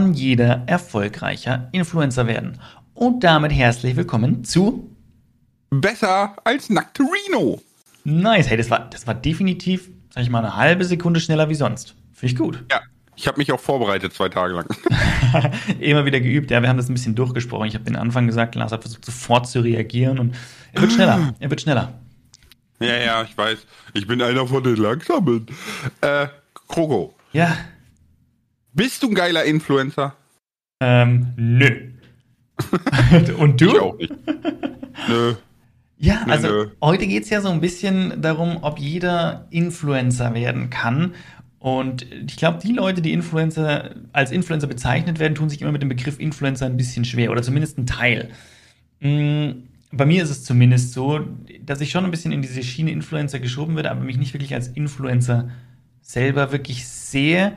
kann jeder erfolgreicher Influencer werden. Und damit herzlich willkommen zu Besser als Nactorino. Nice. Hey, das war, das war definitiv, sag ich mal, eine halbe Sekunde schneller wie sonst. Finde ich gut. Ja, ich habe mich auch vorbereitet zwei Tage lang. Immer wieder geübt. Ja, wir haben das ein bisschen durchgesprochen. Ich habe den Anfang gesagt, Lars hat versucht sofort zu reagieren und er wird schneller. Er wird schneller. Ja, ja, ich weiß. Ich bin einer von den Langsamen. Äh, Krogo. Ja. Bist du ein geiler Influencer? Ähm, nö. und du? Ich auch nicht. Nö. Ja, Nö, also nö. heute geht's ja so ein bisschen darum, ob jeder Influencer werden kann. Und ich glaube, die Leute, die Influencer als Influencer bezeichnet werden, tun sich immer mit dem Begriff Influencer ein bisschen schwer oder zumindest ein Teil. Mm, Bei mir ist es zumindest so, dass ich schon ein bisschen in diese Schiene Influencer geschoben werde, aber mich nicht wirklich als Influencer selber wirklich sehe.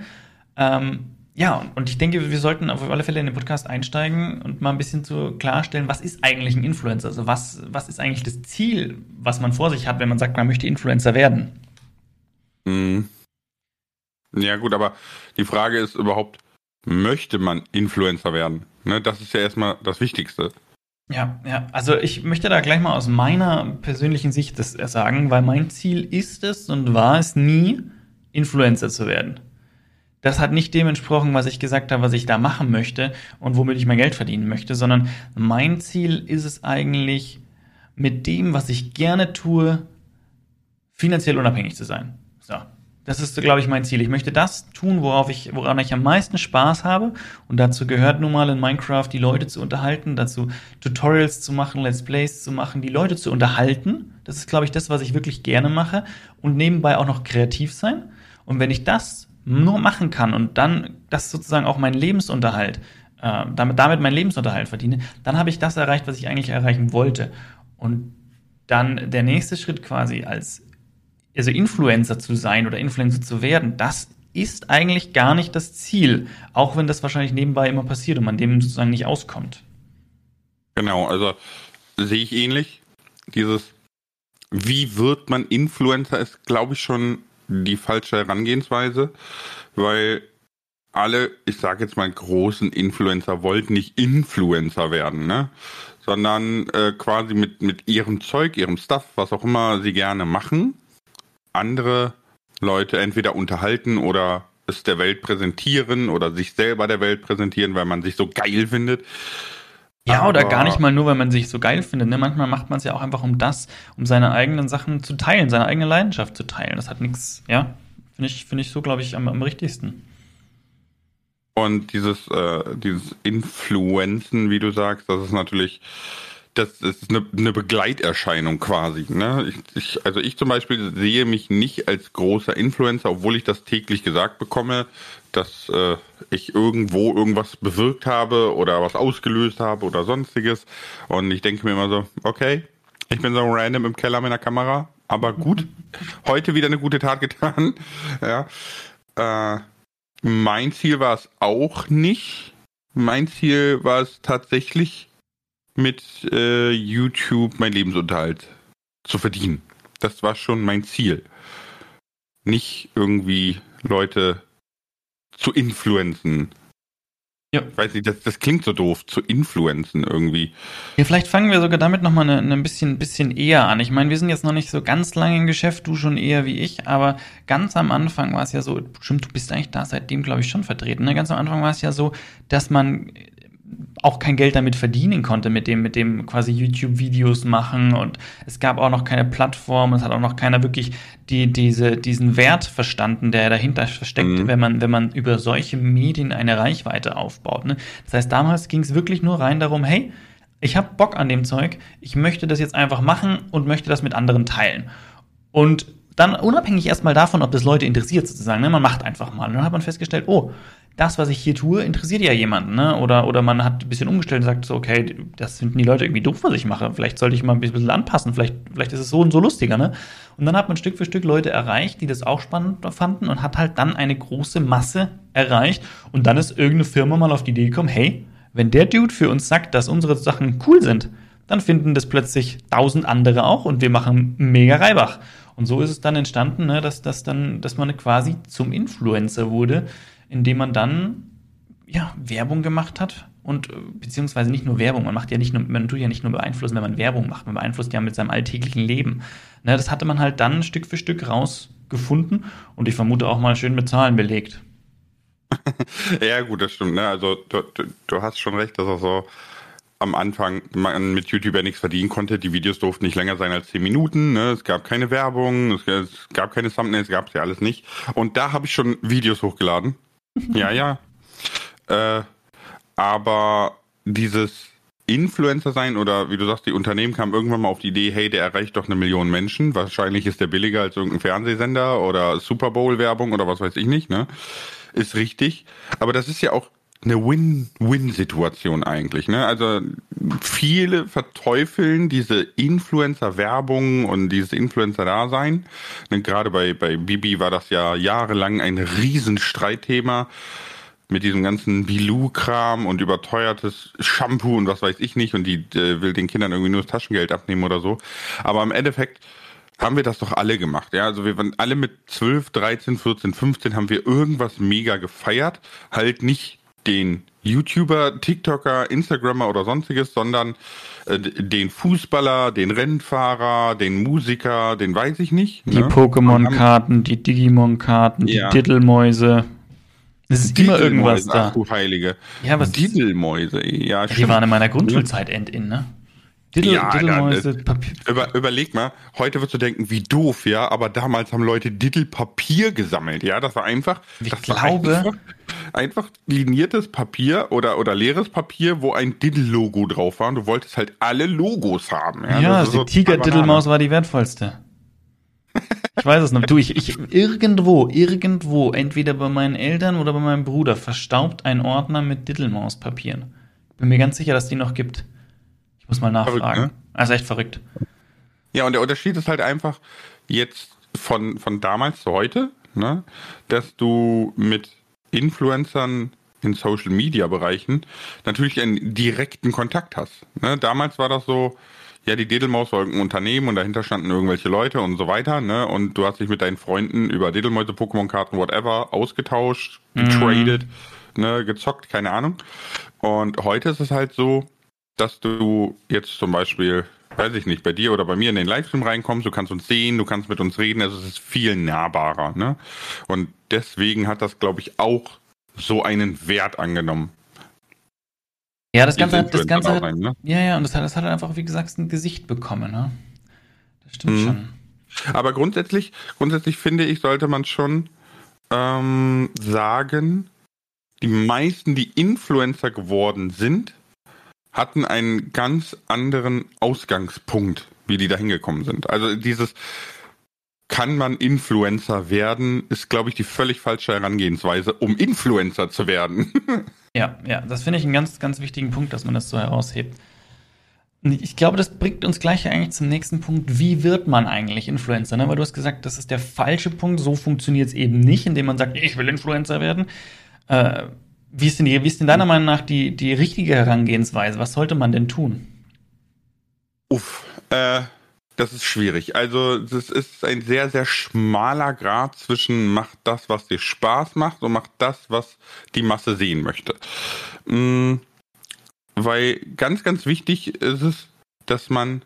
Ähm, ja, und- und ich denke, wir sollten auf alle Fälle in den Podcast einsteigen und mal ein bisschen zu klarstellen, was ist eigentlich ein Influencer? Also was, was ist eigentlich das Ziel, was man vor sich hat, wenn man sagt, man möchte Influencer werden? Mhm. Ja, gut, aber die Frage ist überhaupt, möchte man Influencer werden? Ne, das ist ja erstmal das Wichtigste. Ja, ja, also ich möchte da gleich mal aus meiner persönlichen Sicht das sagen, weil mein Ziel ist es und war es nie, Influencer zu werden. Das hat nicht dem entsprochen, was ich gesagt habe, was ich da machen möchte und womit ich mein Geld verdienen möchte, sondern mein Ziel ist es eigentlich, mit dem, was ich gerne tue, finanziell unabhängig zu sein. So. Das ist, glaube ich, mein Ziel. Ich möchte das tun, worauf ich, woran ich am meisten Spaß habe. Und dazu gehört nun mal in Minecraft, die Leute zu unterhalten, dazu Tutorials zu machen, Let's Plays zu machen, die Leute zu unterhalten. Das ist, glaube ich, das, was ich wirklich gerne mache. Und nebenbei auch noch kreativ sein. Und wenn ich das nur machen kann und dann das sozusagen auch mein Lebensunterhalt, äh, damit, damit meinen Lebensunterhalt verdiene, dann habe ich das erreicht, was ich eigentlich erreichen wollte. Und dann der nächste Schritt quasi als also Influencer zu sein oder Influencer zu werden, das ist eigentlich gar nicht das Ziel, auch wenn das wahrscheinlich nebenbei immer passiert und man dem sozusagen nicht auskommt. Genau, also sehe ich ähnlich. Dieses, wie wird man Influencer, ist, glaube ich, schon die falsche Herangehensweise, weil alle, ich sage jetzt mal, großen Influencer wollten nicht Influencer werden, ne? sondern äh, quasi mit, mit ihrem Zeug, ihrem Stuff, was auch immer sie gerne machen, andere Leute entweder unterhalten oder es der Welt präsentieren oder sich selber der Welt präsentieren, weil man sich so geil findet. Ja, oder Aber- gar nicht mal nur, weil man sich so geil findet. Ne? Manchmal macht man es ja auch einfach um das, um seine eigenen Sachen zu teilen, seine eigene Leidenschaft zu teilen. Das hat nichts, ja, finde ich, finde ich so, glaube ich, am, am richtigsten. Und dieses, äh, dieses Influenzen, wie du sagst, das ist natürlich, das ist eine, eine Begleiterscheinung quasi. Ne? Ich, ich, also ich zum Beispiel sehe mich nicht als großer Influencer, obwohl ich das täglich gesagt bekomme, dass äh, ich irgendwo irgendwas bewirkt habe oder was ausgelöst habe oder sonstiges. Und ich denke mir immer so, okay, ich bin so random im Keller mit einer Kamera, aber gut, heute wieder eine gute Tat getan. Ja. Äh, mein Ziel war es auch nicht. Mein Ziel war es tatsächlich, mit äh, YouTube meinen Lebensunterhalt zu verdienen. Das war schon mein Ziel. Nicht irgendwie Leute zu influenzen. Ja. Ich weiß nicht, das, das klingt so doof, zu influenzen irgendwie. Ja, vielleicht fangen wir sogar damit nochmal ein ne, bisschen, bisschen eher an. Ich meine, wir sind jetzt noch nicht so ganz lange im Geschäft, du schon eher wie ich, aber ganz am Anfang war es ja so, stimmt, du bist eigentlich da seitdem, glaube ich, schon vertreten. Ne? Ganz am Anfang war es ja so, dass man auch kein Geld damit verdienen konnte, mit dem, mit dem quasi YouTube-Videos machen und es gab auch noch keine Plattform, es hat auch noch keiner wirklich die, diese, diesen Wert verstanden, der dahinter versteckt, Mhm. wenn man, wenn man über solche Medien eine Reichweite aufbaut. Ne? Das heißt, damals ging es wirklich nur rein darum, hey, ich habe Bock an dem Zeug, ich möchte das jetzt einfach machen und möchte das mit anderen teilen. Und dann unabhängig erstmal davon, ob das Leute interessiert sozusagen, ne? man macht einfach mal. Und dann hat man festgestellt, oh, das, was ich hier tue, interessiert ja jemanden, ne? Oder, oder man hat ein bisschen umgestellt und sagt so, okay, das finden die Leute irgendwie doof, was ich mache. Vielleicht sollte ich mal ein bisschen anpassen, vielleicht, vielleicht ist es so und so lustiger, ne? Und dann hat man Stück für Stück Leute erreicht, die das auch spannend fanden und hat halt dann eine große Masse erreicht. Und dann ist irgendeine Firma mal auf die Idee gekommen, hey, wenn der Dude für uns sagt, dass unsere Sachen cool sind, dann finden das plötzlich tausend andere auch und wir machen mega Reibach. Und so ist es dann entstanden, ne, dass, dass, dann, dass man quasi zum Influencer wurde, indem man dann ja, Werbung gemacht hat und äh, beziehungsweise nicht nur Werbung, man macht ja nicht nur, man tut ja nicht nur beeinflussen, wenn man Werbung macht, man beeinflusst ja mit seinem alltäglichen Leben. Ne, das hatte man halt dann Stück für Stück rausgefunden und ich vermute auch mal schön mit Zahlen belegt. ja, gut, das stimmt. Ne? Also du, du, du hast schon recht, dass er so am Anfang man mit YouTube ja nichts verdienen konnte. Die Videos durften nicht länger sein als 10 Minuten. Ne? Es gab keine Werbung, es, es gab keine Thumbnails, gab es ja alles nicht. Und da habe ich schon Videos hochgeladen. ja, ja. Äh, aber dieses Influencer sein oder wie du sagst, die Unternehmen kamen irgendwann mal auf die Idee, hey, der erreicht doch eine Million Menschen. Wahrscheinlich ist der billiger als irgendein Fernsehsender oder Super Bowl Werbung oder was weiß ich nicht, ne? Ist richtig. Aber das ist ja auch eine Win-Win-Situation eigentlich. Ne? Also viele verteufeln diese Influencer-Werbung und dieses Influencer-Dasein. Ne, gerade bei, bei Bibi war das ja jahrelang ein Riesenstreitthema mit diesem ganzen Bilou-Kram und überteuertes Shampoo und was weiß ich nicht und die äh, will den Kindern irgendwie nur das Taschengeld abnehmen oder so. Aber im Endeffekt haben wir das doch alle gemacht. Ja, also wir waren alle mit 12, 13, 14, 15 haben wir irgendwas mega gefeiert. Halt nicht den YouTuber, TikToker, Instagrammer oder sonstiges, sondern äh, den Fußballer, den Rennfahrer, den Musiker, den weiß ich nicht. Die ne? Pokémon-Karten, die Digimon-Karten, ja. die Diddlemäuse. Es ist immer irgendwas da. Ach du Heilige. Ja, was Diddlemäuse, ja. Die waren in meiner Grundschulzeit end-in, ne? Diddle, ja, Diddlemäuse, dann, über, überleg mal, heute wirst du denken, wie doof, ja, aber damals haben Leute Diddle-Papier gesammelt, ja, das war einfach, ich das glaube, war einfach, einfach liniertes Papier oder, oder leeres Papier, wo ein Diddle-Logo drauf war und du wolltest halt alle Logos haben. Ja, ja die so Tiger-Diddlemaus war die wertvollste. Ich weiß es noch. Du, ich, ich, irgendwo, irgendwo, entweder bei meinen Eltern oder bei meinem Bruder, verstaubt ein Ordner mit Diddlemaus-Papieren. Bin mir ganz sicher, dass die noch gibt. Ich muss mal nachfragen. Verrückt, ne? Also echt verrückt. Ja, und der Unterschied ist halt einfach jetzt von, von damals zu heute, ne, dass du mit Influencern in Social Media Bereichen natürlich einen direkten Kontakt hast. Ne? Damals war das so, ja, die Dedelmaus war ein Unternehmen und dahinter standen irgendwelche Leute und so weiter, ne? Und du hast dich mit deinen Freunden über Dedelmäuse, Pokémon-Karten, whatever, ausgetauscht, mhm. getradet, mhm. ne, gezockt, keine Ahnung. Und heute ist es halt so, dass du jetzt zum Beispiel, weiß ich nicht, bei dir oder bei mir in den Livestream reinkommst, du kannst uns sehen, du kannst mit uns reden, also es ist viel nahbarer. Ne? Und deswegen hat das, glaube ich, auch so einen Wert angenommen. Ja, das Ganze, hat, das Ganze hat, rein, ne? ja, ja, und das hat, das hat einfach, wie gesagt, ein Gesicht bekommen, ne? Das stimmt mhm. schon. Aber grundsätzlich, grundsätzlich finde ich, sollte man schon ähm, sagen, die meisten, die Influencer geworden sind, hatten einen ganz anderen Ausgangspunkt, wie die da hingekommen sind. Also dieses kann man Influencer werden, ist, glaube ich, die völlig falsche Herangehensweise, um Influencer zu werden. ja, ja, das finde ich einen ganz, ganz wichtigen Punkt, dass man das so heraushebt. Ich glaube, das bringt uns gleich eigentlich zum nächsten Punkt. Wie wird man eigentlich Influencer? Ne? Weil du hast gesagt, das ist der falsche Punkt. So funktioniert es eben nicht, indem man sagt, ich will Influencer werden. Äh, wie ist denn, die, wie ist denn deiner Meinung nach die, die richtige Herangehensweise? Was sollte man denn tun? Uff, äh, das ist schwierig. Also, das ist ein sehr, sehr schmaler Grad zwischen macht das, was dir Spaß macht und macht das, was die Masse sehen möchte. Mhm, weil ganz, ganz wichtig ist es, dass man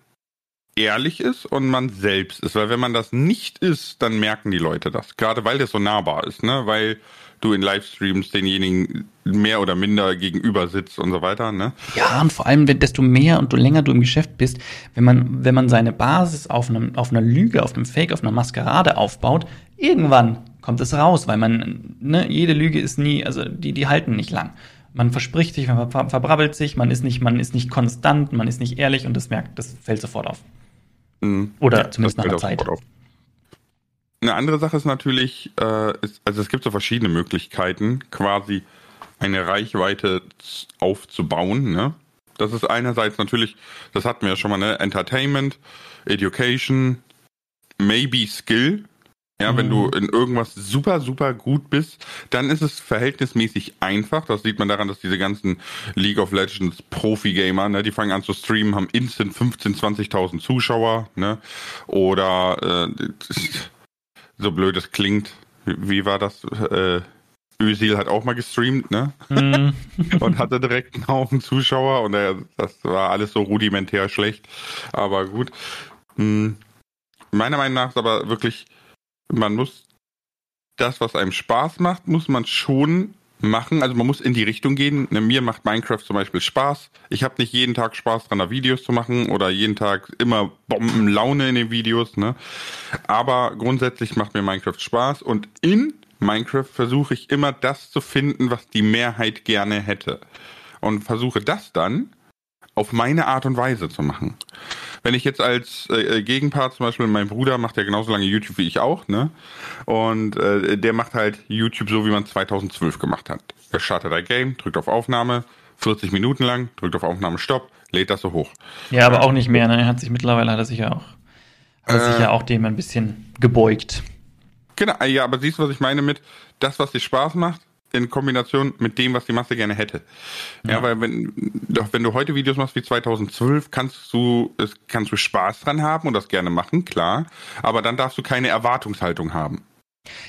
ehrlich ist und man selbst ist. Weil wenn man das nicht ist, dann merken die Leute das. Gerade weil das so nahbar ist, ne? Weil du in Livestreams denjenigen mehr oder minder gegenüber sitzt und so weiter, ne? Ja, und vor allem, desto mehr und länger du im Geschäft bist, wenn man, wenn man seine Basis auf, einem, auf einer Lüge, auf einem Fake, auf einer Maskerade aufbaut, irgendwann kommt es raus, weil man, ne, jede Lüge ist nie, also die, die halten nicht lang. Man verspricht sich, man ver verbrabbelt sich, man ist nicht, man ist nicht konstant, man ist nicht ehrlich und das merkt, das fällt sofort auf. Mhm. Oder ja, zumindest nach einer Zeit. Eine andere Sache ist natürlich, äh, ist, also es gibt so verschiedene Möglichkeiten, quasi eine Reichweite aufzubauen. Ne? Das ist einerseits natürlich, das hatten wir ja schon mal, ne? Entertainment, Education, maybe Skill. Ja, wenn du mhm. in irgendwas super, super gut bist, dann ist es verhältnismäßig einfach. Das sieht man daran, dass diese ganzen League of Legends Profi-Gamer, ne, die fangen an zu streamen, haben instant 15.000, 20.000 Zuschauer, ne? Oder äh, so blöd es klingt, wie war das? Äh, Özil hat auch mal gestreamt, ne? Mhm. und hatte direkt einen Haufen Zuschauer und er, das war alles so rudimentär schlecht. Aber gut. Hm. Meiner Meinung nach ist aber wirklich, man muss das, was einem Spaß macht, muss man schon machen. Also man muss in die Richtung gehen. Ne, Mir macht Minecraft zum Beispiel Spaß. Ich habe nicht jeden Tag Spaß dran, da Videos zu machen oder jeden Tag immer Bombenlaune in den Videos. Ne? Aber grundsätzlich macht mir Minecraft Spaß und in Minecraft versuche ich immer das zu finden, was die Mehrheit gerne hätte. Und versuche das dann auf meine Art und Weise zu machen. Wenn ich jetzt als äh, Gegenpart zum Beispiel, mein Bruder macht ja genauso lange YouTube wie ich auch, ne? Und äh, der macht halt YouTube so, wie man 2012 gemacht hat. Er startet ein Game, drückt auf Aufnahme, 40 Minuten lang, drückt auf Aufnahme Stopp, lädt das so hoch. Ja, aber auch nicht mehr, ne? Er hat sich mittlerweile hat er sich ja auch, hat er sich Äh. ja auch dem ein bisschen gebeugt. Genau, ja, aber siehst du, was ich meine mit das, was dir Spaß macht, in Kombination mit dem, was die Masse gerne hätte. Ja, Ja. weil wenn, doch wenn du heute Videos machst wie 2012, kannst du, es kannst du Spaß dran haben und das gerne machen, klar. Aber dann darfst du keine Erwartungshaltung haben.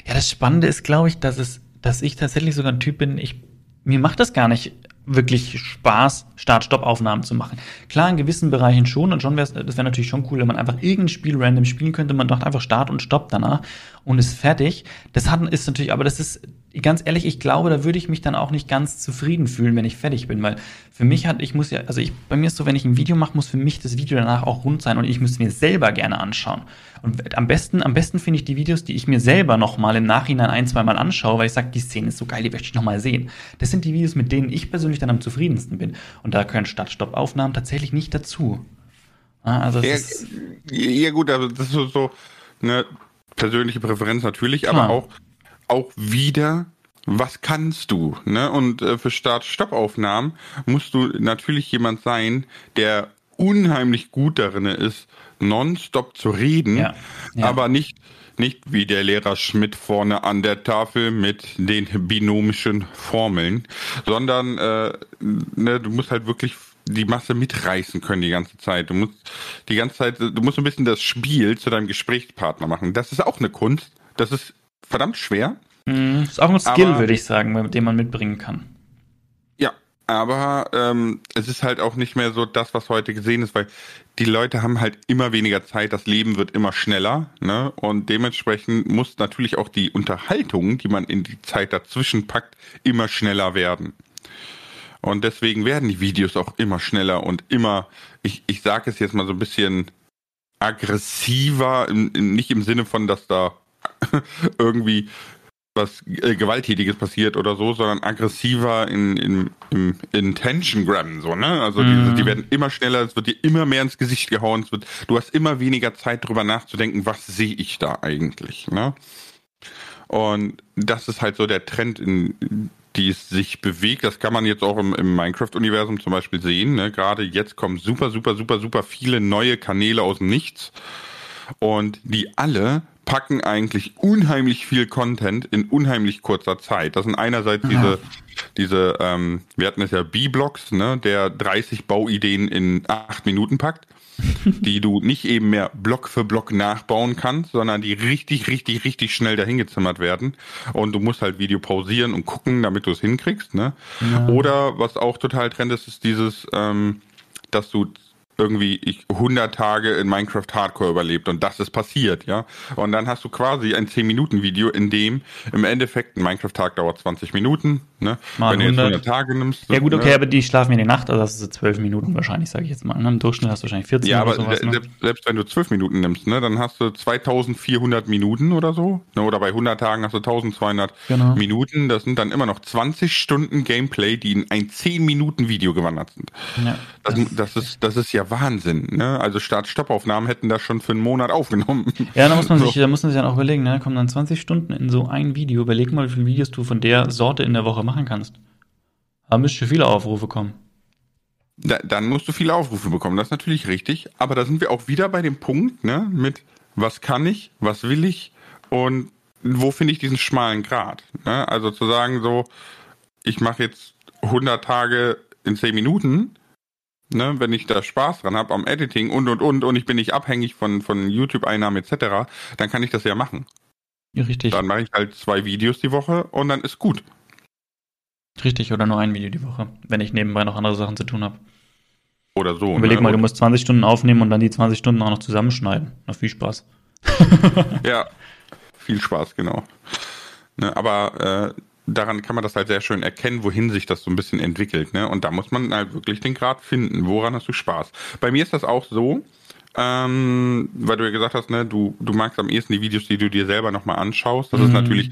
Ja, das Spannende ist, glaube ich, dass es, dass ich tatsächlich sogar ein Typ bin, ich, mir macht das gar nicht wirklich Spaß, Start-Stopp-Aufnahmen zu machen. Klar, in gewissen Bereichen schon und schon wär's, das wäre natürlich schon cool, wenn man einfach irgendein Spiel random spielen könnte, man macht einfach Start und Stopp danach und ist fertig. Das hat, ist natürlich, aber das ist, ganz ehrlich, ich glaube, da würde ich mich dann auch nicht ganz zufrieden fühlen, wenn ich fertig bin, weil für mich hat, ich muss ja, also ich, bei mir ist so, wenn ich ein Video mache, muss für mich das Video danach auch rund sein und ich müsste mir selber gerne anschauen. Und am besten, am besten finde ich die Videos, die ich mir selber noch mal im Nachhinein ein, zwei Mal anschaue, weil ich sage, die Szene ist so geil, die möchte ich noch mal sehen. Das sind die Videos, mit denen ich persönlich dann am zufriedensten bin. Und da können Start-Stopp-Aufnahmen tatsächlich nicht dazu. Ja, also Ja, ja gut, aber das ist so, eine persönliche Präferenz natürlich, Klar. aber auch, auch wieder, was kannst du? Ne? Und äh, für Start-Stopp-Aufnahmen musst du natürlich jemand sein, der unheimlich gut darin ist, nonstop zu reden, Ja, ja. aber nicht nicht wie der Lehrer Schmidt vorne an der Tafel mit den binomischen Formeln, sondern äh, ne, du musst halt wirklich die Masse mitreißen können die ganze Zeit. Du musst die ganze Zeit, du musst ein bisschen das Spiel zu deinem Gesprächspartner machen. Das ist auch eine Kunst. Das ist verdammt schwer. mh, ist auch ein Skill, würde ich sagen, mit dem man mitbringen kann. Ja, aber ähm, es ist halt auch nicht mehr so das, was heute gesehen ist, weil die Leute haben halt immer weniger Zeit, das Leben wird immer schneller, ne? Und dementsprechend muss natürlich auch die Unterhaltung, die man in die Zeit dazwischen packt, immer schneller werden. Und deswegen werden die Videos auch immer schneller und immer, ich, ich sage es jetzt mal so ein bisschen aggressiver, im, im, nicht im Sinne von, dass da irgendwie was äh, Gewalttätiges passiert oder so, sondern aggressiver in, in, im Intention-Gram, so, ne? Also Mhm. diese, die werden immer schneller, es wird dir immer mehr ins Gesicht gehauen, es wird, du hast immer weniger Zeit drüber nachzudenken, was sehe ich da eigentlich, ne? Und das ist halt so der Trend, in die es sich bewegt. Das kann man jetzt auch im, im Minecraft-Universum zum Beispiel sehen. Ne? Gerade jetzt kommen super, super, super, super viele neue Kanäle aus dem Nichts. Und die alle packen eigentlich unheimlich viel Content in unheimlich kurzer Zeit. Das sind einerseits Ja. diese, diese, ähm, wir hatten es ja B-Blocks, ne, der 30 Bauideen in acht Minuten packt, die du nicht eben mehr Block für Block nachbauen kannst, sondern die richtig, richtig, richtig schnell dahingezimmert werden. Und du musst halt Video pausieren und gucken, damit du es hinkriegst, ne? Ja. Oder was auch total trend ist, ist dieses, ähm, dass du irgendwie ich 100 Tage in Minecraft Hardcore überlebt und das ist passiert, ja. Und dann hast du quasi ein 10-Minuten-Video, in dem im Endeffekt ein Minecraft-Tag dauert 20 Minuten, ne? Mal Wenn du jetzt 100. 100 Tage nimmst. Ja gut, okay, ne? aber die schlafen in die Nacht, also das ist so zwölf Minuten wahrscheinlich, sage ich jetzt mal. Ne? Im Durchschnitt hast du wahrscheinlich 14 Ja, oder aber sowas. Ne? selbst, selbst wenn du 12 Minuten nimmst, ne, dann hast du 2400 Minuten oder so. Ne, oder bei 100 Tagen hast du 1200 Genau. Minuten. Das sind dann immer noch 20 Stunden Gameplay, die in ein 10-Minuten-Video gewandert sind. Ja, Das, das, ist, das ist ja Wahnsinn. Ne? Also Start-Stopp-Aufnahmen hätten das schon für einen Monat aufgenommen. Ja, da muss man So. sich, da muss man sich dann auch überlegen, ne? Da kommen dann 20 Stunden in so ein Video. Überleg mal, wie viele Videos du von der Sorte in der Woche machen kannst. Da müsste viele Aufrufe kommen. Da, dann musst du viele Aufrufe bekommen. Das ist natürlich richtig. Aber da sind wir auch wieder bei dem Punkt, ne, mit was kann ich, was will ich und wo finde ich diesen schmalen Grat. Ne? Also zu sagen so, ich mache jetzt 100 Tage in 10 Minuten, ne, wenn ich da Spaß dran habe am Editing und und und und ich bin nicht abhängig von, von YouTube-Einnahmen etc., dann kann ich das ja machen. Ja, richtig. Dann mache ich halt zwei Videos die Woche und dann ist gut. Richtig, oder nur ein Video die Woche, wenn ich nebenbei noch andere Sachen zu tun habe. Oder so. Überleg ne? mal, du musst 20 Stunden aufnehmen und dann die 20 Stunden auch noch zusammenschneiden. Na, viel Spaß. ja, viel Spaß, genau. Ne, aber äh, daran kann man das halt sehr schön erkennen, wohin sich das so ein bisschen entwickelt. Ne? Und da muss man halt wirklich den Grad finden. Woran hast du Spaß? Bei mir ist das auch so, ähm, weil du ja gesagt hast, ne, du, du magst am ehesten die Videos, die du dir selber nochmal anschaust. Das mhm. ist natürlich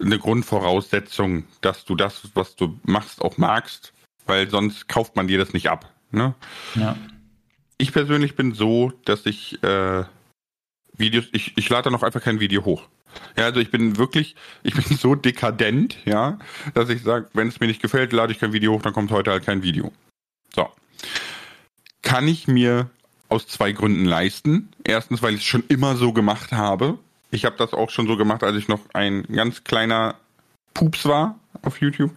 eine Grundvoraussetzung, dass du das, was du machst, auch magst, weil sonst kauft man dir das nicht ab. Ne? Ja. Ich persönlich bin so, dass ich äh, Videos, ich, ich lade noch einfach kein Video hoch. Ja, also ich bin wirklich, ich bin so dekadent, ja, dass ich sage, wenn es mir nicht gefällt, lade ich kein Video hoch, dann kommt heute halt kein Video. So. Kann ich mir aus zwei Gründen leisten. Erstens, weil ich es schon immer so gemacht habe. Ich habe das auch schon so gemacht, als ich noch ein ganz kleiner Pups war auf YouTube.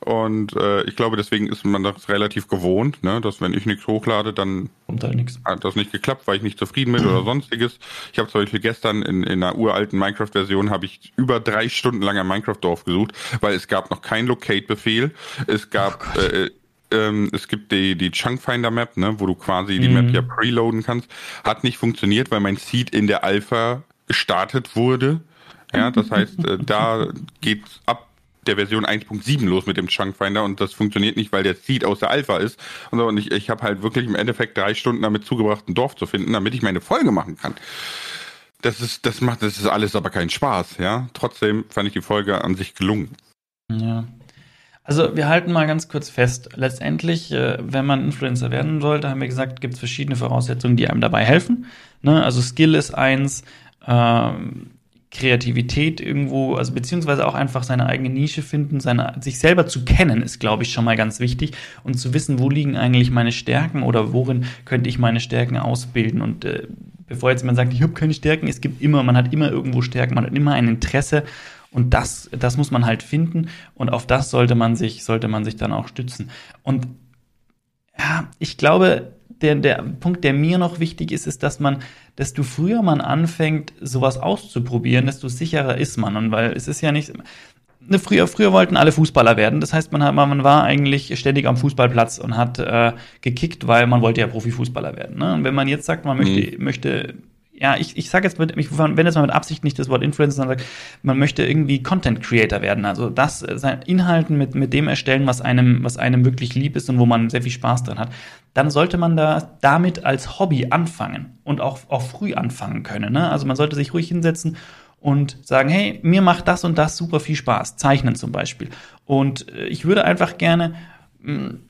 Und äh, ich glaube, deswegen ist man das relativ gewohnt, ne? dass wenn ich nichts hochlade, dann halt hat das nicht geklappt, weil ich nicht zufrieden bin oder sonstiges. Ich habe zum Beispiel gestern in, in einer uralten Minecraft-Version habe ich über drei Stunden lang ein Minecraft-Dorf gesucht, weil es gab noch kein Locate-Befehl. Es gab oh äh, ähm, es gibt die, die Chunkfinder Map, ne, wo du quasi die Map mhm. ja preloaden kannst. Hat nicht funktioniert, weil mein Seed in der Alpha gestartet wurde. Ja, das heißt, äh, da geht ab der Version 1.7 los mit dem Chunkfinder und das funktioniert nicht, weil der Seed aus der Alpha ist. Und ich, ich habe halt wirklich im Endeffekt drei Stunden damit zugebracht, ein Dorf zu finden, damit ich meine Folge machen kann. Das ist, das macht, das ist alles aber kein Spaß, ja. Trotzdem fand ich die Folge an sich gelungen. Ja. Also wir halten mal ganz kurz fest. Letztendlich, äh, wenn man Influencer werden sollte, haben wir gesagt, gibt es verschiedene Voraussetzungen, die einem dabei helfen. Ne? Also Skill ist eins, ähm, Kreativität irgendwo, also beziehungsweise auch einfach seine eigene Nische finden, seine, sich selber zu kennen, ist, glaube ich, schon mal ganz wichtig und zu wissen, wo liegen eigentlich meine Stärken oder worin könnte ich meine Stärken ausbilden. Und äh, bevor jetzt jemand sagt, ich habe keine Stärken, es gibt immer, man hat immer irgendwo Stärken, man hat immer ein Interesse und das, das muss man halt finden und auf das sollte man sich, sollte man sich dann auch stützen. Und ja, ich glaube, der, der Punkt, der mir noch wichtig ist, ist, dass man, desto früher man anfängt, sowas auszuprobieren, desto sicherer ist man. Und weil es ist ja nicht, ne, früher, früher wollten alle Fußballer werden. Das heißt, man, hat, man war eigentlich ständig am Fußballplatz und hat äh, gekickt, weil man wollte ja Profifußballer werden. Ne? Und wenn man jetzt sagt, man möchte, mhm. möchte ja, ich, ich sage jetzt mit, ich verwende jetzt mal mit Absicht nicht das Wort Influencer, sondern sage, man möchte irgendwie Content Creator werden. Also das, äh, sein Inhalten mit, mit dem erstellen, was einem, was einem wirklich lieb ist und wo man sehr viel Spaß dran hat. Dann sollte man da damit als Hobby anfangen und auch, auch früh anfangen können. Ne? Also man sollte sich ruhig hinsetzen und sagen, hey, mir macht das und das super viel Spaß. Zeichnen zum Beispiel. Und äh, ich würde einfach gerne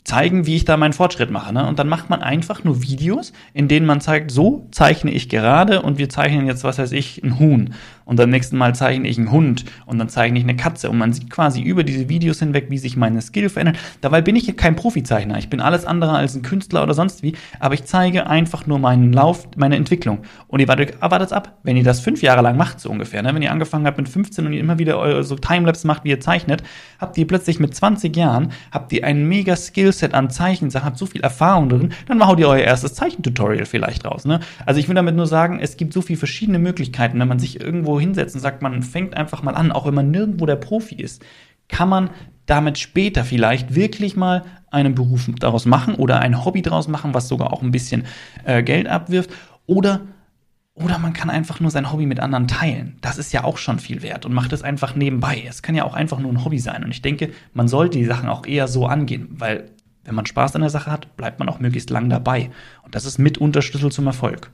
zeigen, wie ich da meinen Fortschritt mache. Ne? Und dann macht man einfach nur Videos, in denen man zeigt, so zeichne ich gerade und wir zeichnen jetzt, was weiß ich, ein Huhn. Und beim nächsten Mal zeichne ich einen Hund und dann zeichne ich eine Katze. Und man sieht quasi über diese Videos hinweg, wie sich meine Skill verändern. Dabei bin ich kein Profizeichner. Ich bin alles andere als ein Künstler oder sonst wie. Aber ich zeige einfach nur meinen Lauf, meine Entwicklung. Und ihr wartet, wartet ab, wenn ihr das fünf Jahre lang macht, so ungefähr. Ne? Wenn ihr angefangen habt mit 15 und ihr immer wieder eure so Timelapse macht, wie ihr zeichnet, habt ihr plötzlich mit 20 Jahren, habt ihr ein mega Skillset an Zeichensachen, habt so viel Erfahrung drin, dann haut ihr euer erstes Zeichentutorial vielleicht raus. Ne? Also ich will damit nur sagen, es gibt so viele verschiedene Möglichkeiten, wenn man sich irgendwo hinsetzt und sagt, man fängt einfach mal an, auch wenn man nirgendwo der Profi ist, kann man damit später vielleicht wirklich mal einen Beruf daraus machen oder ein Hobby daraus machen, was sogar auch ein bisschen äh, Geld abwirft. Oder, oder man kann einfach nur sein Hobby mit anderen teilen. Das ist ja auch schon viel wert und macht es einfach nebenbei. Es kann ja auch einfach nur ein Hobby sein. Und ich denke, man sollte die Sachen auch eher so angehen, weil wenn man Spaß an der Sache hat, bleibt man auch möglichst lang dabei. Und das ist mitunter Schlüssel zum Erfolg.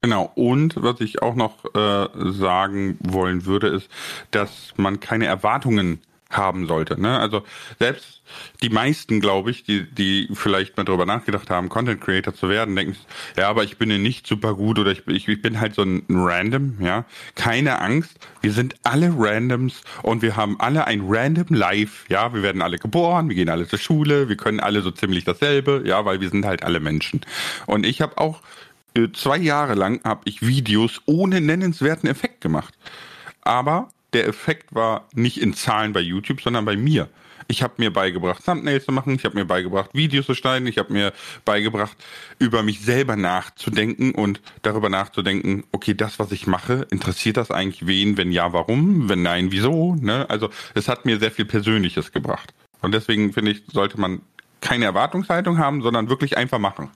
Genau, und was ich auch noch äh, sagen wollen würde, ist, dass man keine Erwartungen haben sollte. Ne? Also selbst die meisten, glaube ich, die, die vielleicht mal drüber nachgedacht haben, Content Creator zu werden, denken, ja, aber ich bin ja nicht super gut oder ich, ich, ich bin halt so ein Random, ja. Keine Angst, wir sind alle Randoms und wir haben alle ein Random Life, ja. Wir werden alle geboren, wir gehen alle zur Schule, wir können alle so ziemlich dasselbe, ja, weil wir sind halt alle Menschen. Und ich habe auch zwei Jahre lang habe ich Videos ohne nennenswerten Effekt gemacht. Aber der Effekt war nicht in Zahlen bei YouTube, sondern bei mir. Ich habe mir beigebracht, Thumbnails zu machen, ich habe mir beigebracht, Videos zu schneiden, ich habe mir beigebracht, über mich selber nachzudenken und darüber nachzudenken, okay, das, was ich mache, interessiert das eigentlich wen? Wenn ja, warum? Wenn nein, wieso? Ne? Also es hat mir sehr viel Persönliches gebracht. Und deswegen finde ich, sollte man keine Erwartungshaltung haben, sondern wirklich einfach machen.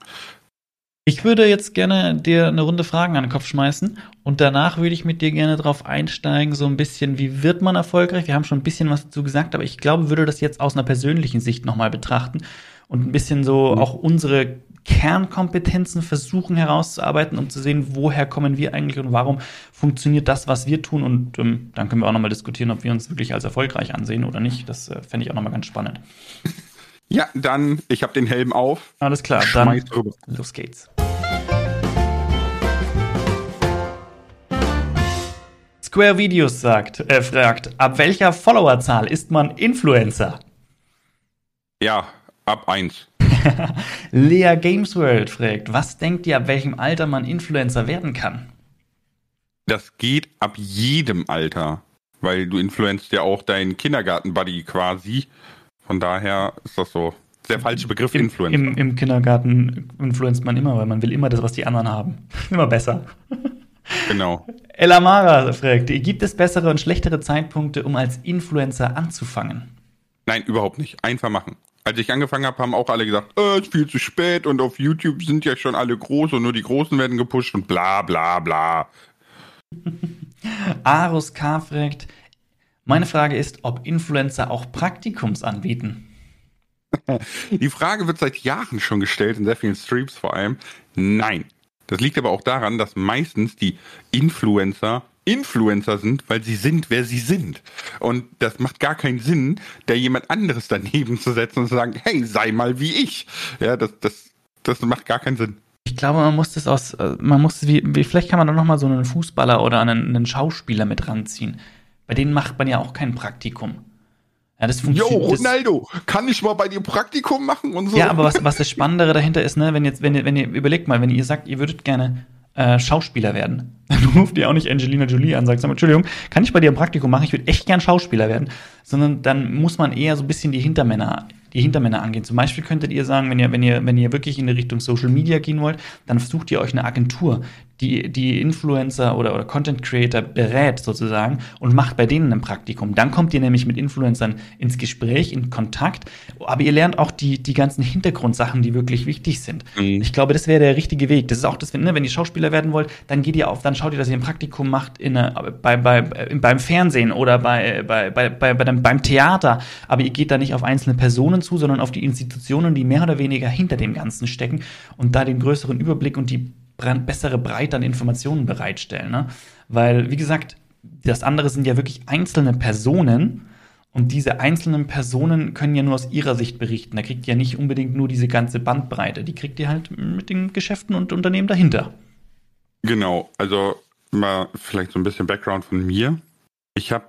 Ich würde jetzt gerne dir eine Runde Fragen an den Kopf schmeißen und danach würde ich mit dir gerne darauf einsteigen, so ein bisschen, wie wird man erfolgreich? Wir haben schon ein bisschen was dazu gesagt, aber ich glaube, würde das jetzt aus einer persönlichen Sicht nochmal betrachten und ein bisschen so mhm. auch unsere Kernkompetenzen versuchen herauszuarbeiten, um zu sehen, woher kommen wir eigentlich und warum funktioniert das, was wir tun. Und ähm, dann können wir auch nochmal diskutieren, ob wir uns wirklich als erfolgreich ansehen oder nicht. Das äh, fände ich auch nochmal ganz spannend. Ja, dann, ich habe den Helm auf. Alles klar, dann rüber. los geht's. Square Videos sagt, äh, fragt, ab welcher Followerzahl ist man Influencer? Ja, ab 1. Lea Games World fragt, was denkt ihr, ab welchem Alter man Influencer werden kann? Das geht ab jedem Alter, weil du influenzt ja auch deinen Kindergarten-Buddy quasi. Von daher ist das so der falsche Begriff Im, Influencer. Im, Im, Kindergarten influenzt man immer, weil man will immer das, was die anderen haben. immer besser. Genau. Elamara fragt, gibt es bessere und schlechtere Zeitpunkte, um als Influencer anzufangen? Nein, überhaupt nicht. Einfach machen. Als ich angefangen habe, haben auch alle gesagt, äh, ist viel zu spät und auf YouTube sind ja schon alle groß und nur die Großen werden gepusht und bla bla bla. Arus K. fragt, meine Frage ist, ob Influencer auch Praktikums anbieten. Die Frage wird seit Jahren schon gestellt, in sehr vielen Streams vor allem. Nein. Das liegt aber auch daran, dass meistens die Influencer Influencer sind, weil sie sind, wer sie sind. Und das macht gar keinen Sinn, da jemand anderes daneben zu setzen und zu sagen, hey, sei mal wie ich. Ja, das, das, das macht gar keinen Sinn. Ich glaube, man muss das aus, äh, man muss, wie, wie vielleicht kann man da nochmal so einen Fußballer oder einen, einen Schauspieler mit ranziehen. Bei denen macht man ja auch kein Praktikum. Ja, das funktioniert. Jo, Ronaldo, kann ich mal bei dir Praktikum machen und so? Ja, aber was, was das Spannendere dahinter ist, ne, wenn jetzt, wenn ihr, wenn ihr überlegt mal, wenn ihr sagt, ihr würdet gerne äh, Schauspieler werden, dann ruft ihr auch nicht Angelina Jolie an, sagt, sag mal, Entschuldigung, kann ich bei dir ein Praktikum machen? Ich würde echt gern Schauspieler werden. Sondern dann muss man eher so ein bisschen die Hintermänner die Hintermänner angehen. Zum Beispiel könntet ihr sagen, wenn ihr, wenn ihr, wenn ihr wirklich in die Richtung Social Media gehen wollt, dann sucht ihr euch eine Agentur, die, die Influencer oder, oder Content Creator berät sozusagen und macht bei denen ein Praktikum. Dann kommt ihr nämlich mit Influencern ins Gespräch, in Kontakt, aber ihr lernt auch die, die ganzen Hintergrundsachen, die wirklich wichtig sind. Mhm. Ich glaube, das wäre der richtige Weg. Das ist auch das, ne, wenn ihr Schauspieler werden wollt, dann geht ihr auf, dann schaut ihr, dass ihr ein Praktikum macht in, bei, bei, beim Fernsehen oder bei, bei, bei, bei, beim Theater, aber ihr geht da nicht auf einzelne Personen zu, sondern auf die Institutionen, die mehr oder weniger hinter dem Ganzen stecken und da den größeren Überblick und die bessere Breite an Informationen bereitstellen. Ne? Weil, wie gesagt, das andere sind ja wirklich einzelne Personen. Und diese einzelnen Personen können ja nur aus ihrer Sicht berichten. Da kriegt ihr ja nicht unbedingt nur diese ganze Bandbreite. Die kriegt ihr halt mit den Geschäften und Unternehmen dahinter. Genau, also mal vielleicht so ein bisschen Background von mir. Ich habe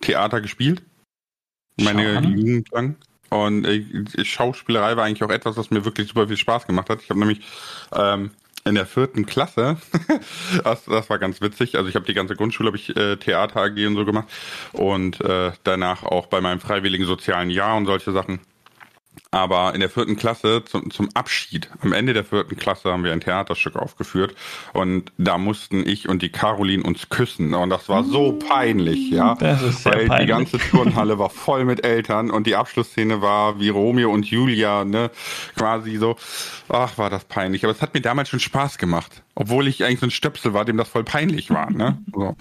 Theater gespielt, meine Jugend lang. Und äh, Schauspielerei war eigentlich auch etwas, was mir wirklich super viel Spaß gemacht hat. Ich habe nämlich ähm, in der vierten Klasse, das, das war ganz witzig. Also ich habe die ganze Grundschule habe ich äh, Theater AG und so gemacht und äh, danach auch bei meinem freiwilligen sozialen Jahr und solche Sachen. Aber in der vierten Klasse, zum, zum Abschied, am Ende der vierten Klasse haben wir ein Theaterstück aufgeführt und da mussten ich und die Caroline uns küssen und das war so mm, peinlich, ja. Das ist sehr weil peinlich. die ganze Turnhalle war voll mit Eltern und die Abschlussszene war wie Romeo und Julia, ne, quasi so. Ach, war das peinlich. Aber es hat mir damals schon Spaß gemacht, obwohl ich eigentlich so ein Stöpsel war, dem das voll peinlich war, ne. So.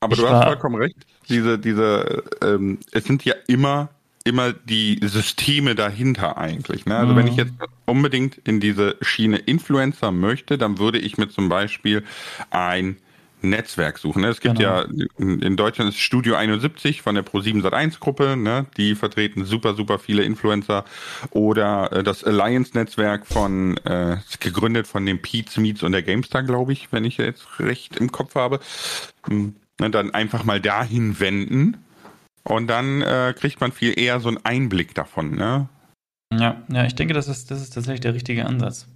Aber ich du hast vollkommen recht. Diese, diese, ähm, es sind ja immer immer die Systeme dahinter eigentlich. Ne? Also mhm. wenn ich jetzt unbedingt in diese Schiene Influencer möchte, dann würde ich mir zum Beispiel ein Netzwerk suchen. Ne? Es gibt genau. ja in Deutschland ist Studio 71 von der Pro7 Sat1 Gruppe, ne? die vertreten super super viele Influencer oder äh, das Alliance Netzwerk von äh, gegründet von dem Pete Meets und der GameStar, glaube ich, wenn ich jetzt recht im Kopf habe. Hm, ne? Dann einfach mal dahin wenden und dann äh, kriegt man viel eher so einen Einblick davon, ne? Ja, ja, ich denke, das ist, das ist tatsächlich der richtige Ansatz.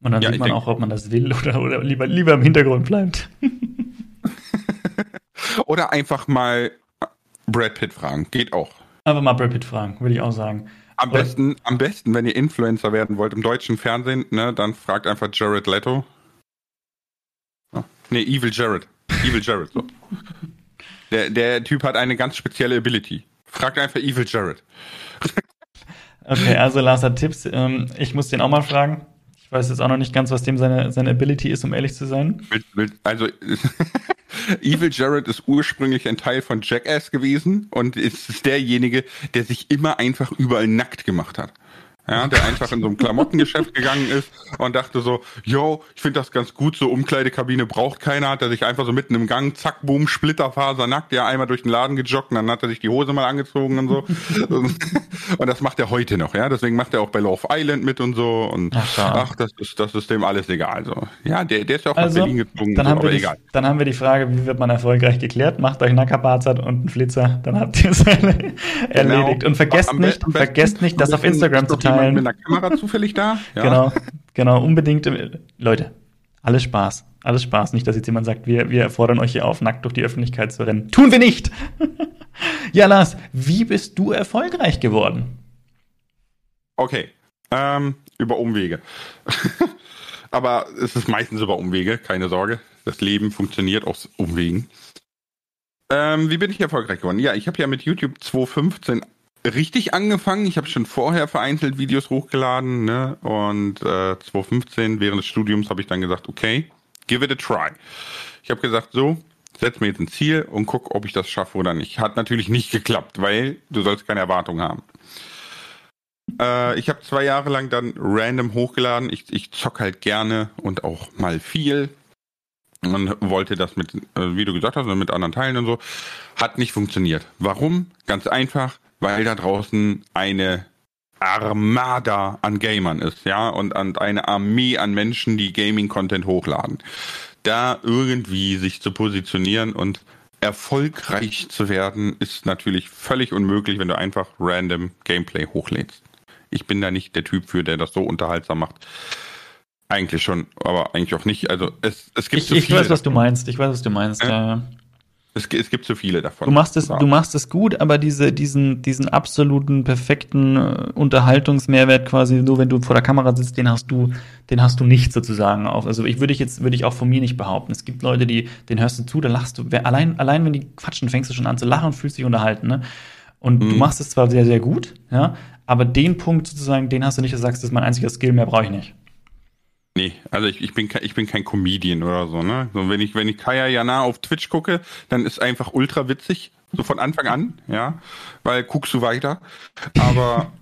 Und dann ja, sieht man auch, ob man das will oder, oder lieber, lieber im Hintergrund bleibt. Oder einfach mal Brad Pitt fragen. Geht auch. Einfach mal Brad Pitt fragen, würde ich auch sagen. Am besten, am besten, wenn ihr Influencer werden wollt im deutschen Fernsehen, ne, dann fragt einfach Jared Leto. Oh. Nee, Evil Jared. Evil Jared, so. Der, der Typ hat eine ganz spezielle Ability. Fragt einfach Evil Jared. okay, also Lars hat Tipps. Ähm, ich muss den auch mal fragen. Ich weiß jetzt auch noch nicht ganz, was dem seine, seine Ability ist, um ehrlich zu sein. Also, Evil Jared ist ursprünglich ein Teil von Jackass gewesen und ist derjenige, der sich immer einfach überall nackt gemacht hat ja, der einfach in so ein Klamottengeschäft gegangen ist und dachte so, yo, ich finde das ganz gut, so Umkleidekabine braucht keiner, hat er sich einfach so mitten im Gang, zack, boom, Splitterfaser, nackt, ja, einmal durch den Laden gejoggt und dann hat er sich die Hose mal angezogen und so. und das macht er heute noch, ja, deswegen macht er auch bei Love Island mit und so und ach, ach das ist, das ist dem alles egal, so. Ja, der, der ist ja auch also, nach Berlin gezogen, dann so, haben wir die, egal. Dann haben wir die Frage, wie wird man erfolgreich geklärt? Macht euch Nackerbarzert und einen Flitzer, dann habt ihr es genau. erledigt. Und vergesst nicht, vergesst nicht, das auf Instagram zu teilen teilen. Mit einer Kamera zufällig da? Ja. Genau, genau, unbedingt. Leute, alles Spaß. Alles Spaß. Nicht, dass jetzt jemand sagt, wir, wir fordern euch hier auf, nackt durch die Öffentlichkeit zu rennen. Tun wir nicht! ja, Lars, wie bist du erfolgreich geworden? Okay, ähm, über Umwege. Aber es ist meistens über Umwege, keine Sorge. Das Leben funktioniert aus Umwegen. Ähm, wie bin ich erfolgreich geworden? Ja, ich habe ja mit YouTube 2015 richtig angefangen. Ich habe schon vorher vereinzelt Videos hochgeladen, ne? Und äh, 2015 während des Studiums habe ich dann gesagt, okay, give it a try. Ich habe gesagt, so, setz mir jetzt ein Ziel und guck, ob ich das schaffe oder nicht. Hat natürlich nicht geklappt, weil du sollst keine Erwartung haben. Äh, ich habe zwei Jahre lang dann random hochgeladen. Ich, ich zock halt gerne und auch mal viel. Man wollte das mit, äh, wie du gesagt hast, mit anderen Teilen und so. Hat nicht funktioniert. Warum? Ganz einfach weil da draußen eine Armada an Gamern ist, ja, und, und eine Armee an Menschen, die Gaming-Content hochladen. Da irgendwie sich zu positionieren und erfolgreich zu werden, ist natürlich völlig unmöglich, wenn du einfach random Gameplay hochlädst. Ich bin da nicht der Typ für, der das so unterhaltsam macht. Eigentlich schon, aber eigentlich auch nicht. Also es, es gibt ich, so ich weiß, was du meinst. Ich weiß, was du meinst. Ja. Es, es, gibt so viele davon. Du machst es, du machst es gut, aber diese, diesen, diesen absoluten perfekten äh, Unterhaltungsmehrwert quasi nur, wenn du vor der Kamera sitzt, den hast du, den hast du nicht sozusagen auf. Also ich würde ich jetzt, würde ich auch von mir nicht behaupten. Es gibt Leute, die, den hörst du zu, da lachst du. Allein, allein wenn die quatschen, fängst du schon an zu lachen und fühlst dich unterhalten, ne? Und mhm. du machst es zwar sehr, sehr gut, ja, aber den Punkt sozusagen, den hast du nicht, du sagst, das ist mein einziger Skill, mehr brauche ich nicht. Nee, also ich, ich, bin, ich bin kein Comedian oder so, ne? So, wenn ich, wenn ich Kaya Jana auf Twitch gucke, dann ist einfach ultra witzig. So von Anfang an, ja. Weil guckst du weiter. Aber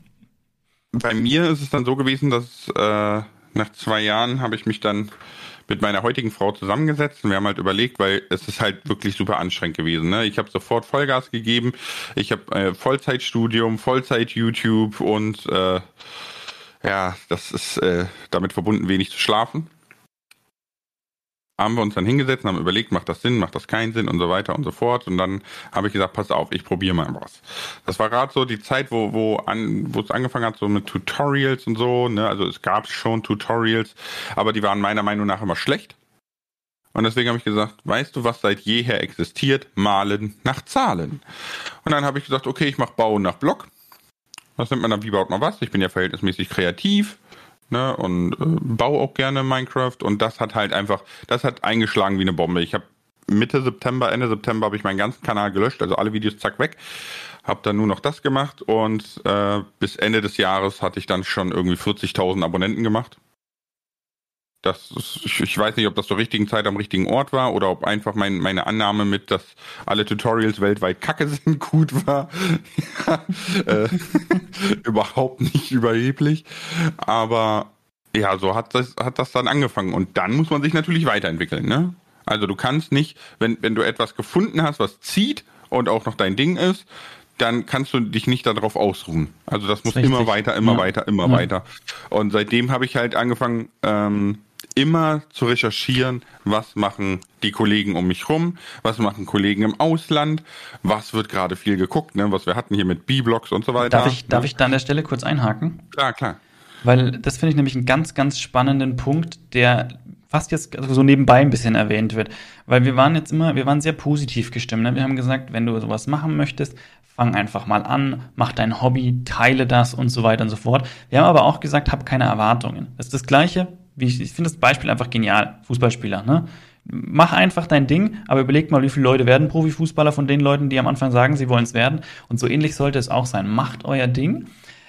bei mir ist es dann so gewesen, dass äh, nach zwei Jahren habe ich mich dann mit meiner heutigen Frau zusammengesetzt und wir haben halt überlegt, weil es ist halt wirklich super anstrengend gewesen. Ne? Ich habe sofort Vollgas gegeben. Ich habe äh, Vollzeitstudium, Vollzeit YouTube und äh, ja, das ist äh, damit verbunden, wenig zu schlafen. Haben wir uns dann hingesetzt und haben überlegt, macht das Sinn, macht das keinen Sinn und so weiter und so fort. Und dann habe ich gesagt, pass auf, ich probiere mal was. Das war gerade so die Zeit, wo, wo, an, wo es angefangen hat, so mit Tutorials und so. Ne? Also es gab schon Tutorials, aber die waren meiner Meinung nach immer schlecht. Und deswegen habe ich gesagt, weißt du, was seit jeher existiert? Malen nach Zahlen. Und dann habe ich gesagt, okay, ich mache Bauen nach Block. Was nimmt man dann, wie baut man was? Ich bin ja verhältnismäßig kreativ ne, und äh, baue auch gerne Minecraft und das hat halt einfach, das hat eingeschlagen wie eine Bombe. Ich habe Mitte September, Ende September habe ich meinen ganzen Kanal gelöscht, also alle Videos zack weg. Habe dann nur noch das gemacht und äh, bis Ende des Jahres hatte ich dann schon irgendwie 40.000 Abonnenten gemacht. Das ist, ich, ich, weiß nicht, ob das zur richtigen Zeit am richtigen Ort war oder ob einfach mein, meine Annahme mit, dass alle Tutorials weltweit kacke sind, gut war. ja, äh, überhaupt nicht überheblich. Aber ja, so hat das, hat das dann angefangen. Und dann muss man sich natürlich weiterentwickeln. Ne? Also du kannst nicht, wenn, wenn du etwas gefunden hast, was zieht und auch noch dein Ding ist, dann kannst du dich nicht darauf ausruhen. Also das muss Richtig. immer weiter, immer ja. weiter, immer ja. weiter. Und seitdem habe ich halt angefangen, ähm, immer zu recherchieren, was machen die Kollegen um mich rum, was machen Kollegen im Ausland, was wird gerade viel geguckt, ne, was wir hatten hier mit B-Blocks und so weiter. Darf ich, darf ich da an der Stelle kurz einhaken? Klar, klar. Weil das finde ich nämlich einen ganz, ganz spannenden Punkt, der fast jetzt so nebenbei ein bisschen erwähnt wird. Weil wir waren jetzt immer, wir waren sehr positiv gestimmt. Ne? Wir haben gesagt, wenn du sowas machen möchtest, fang einfach mal an, mach dein Hobby, teile das und so weiter und so fort. Wir haben aber auch gesagt, hab keine Erwartungen. Das ist das Gleiche, ich, ich finde das Beispiel einfach genial. Fußballspieler, ne? Mach einfach dein Ding, aber überleg mal, wie viele Leute werden Profifußballer von den Leuten, die am Anfang sagen, sie wollen es werden. Und so ähnlich sollte es auch sein. Macht euer Ding.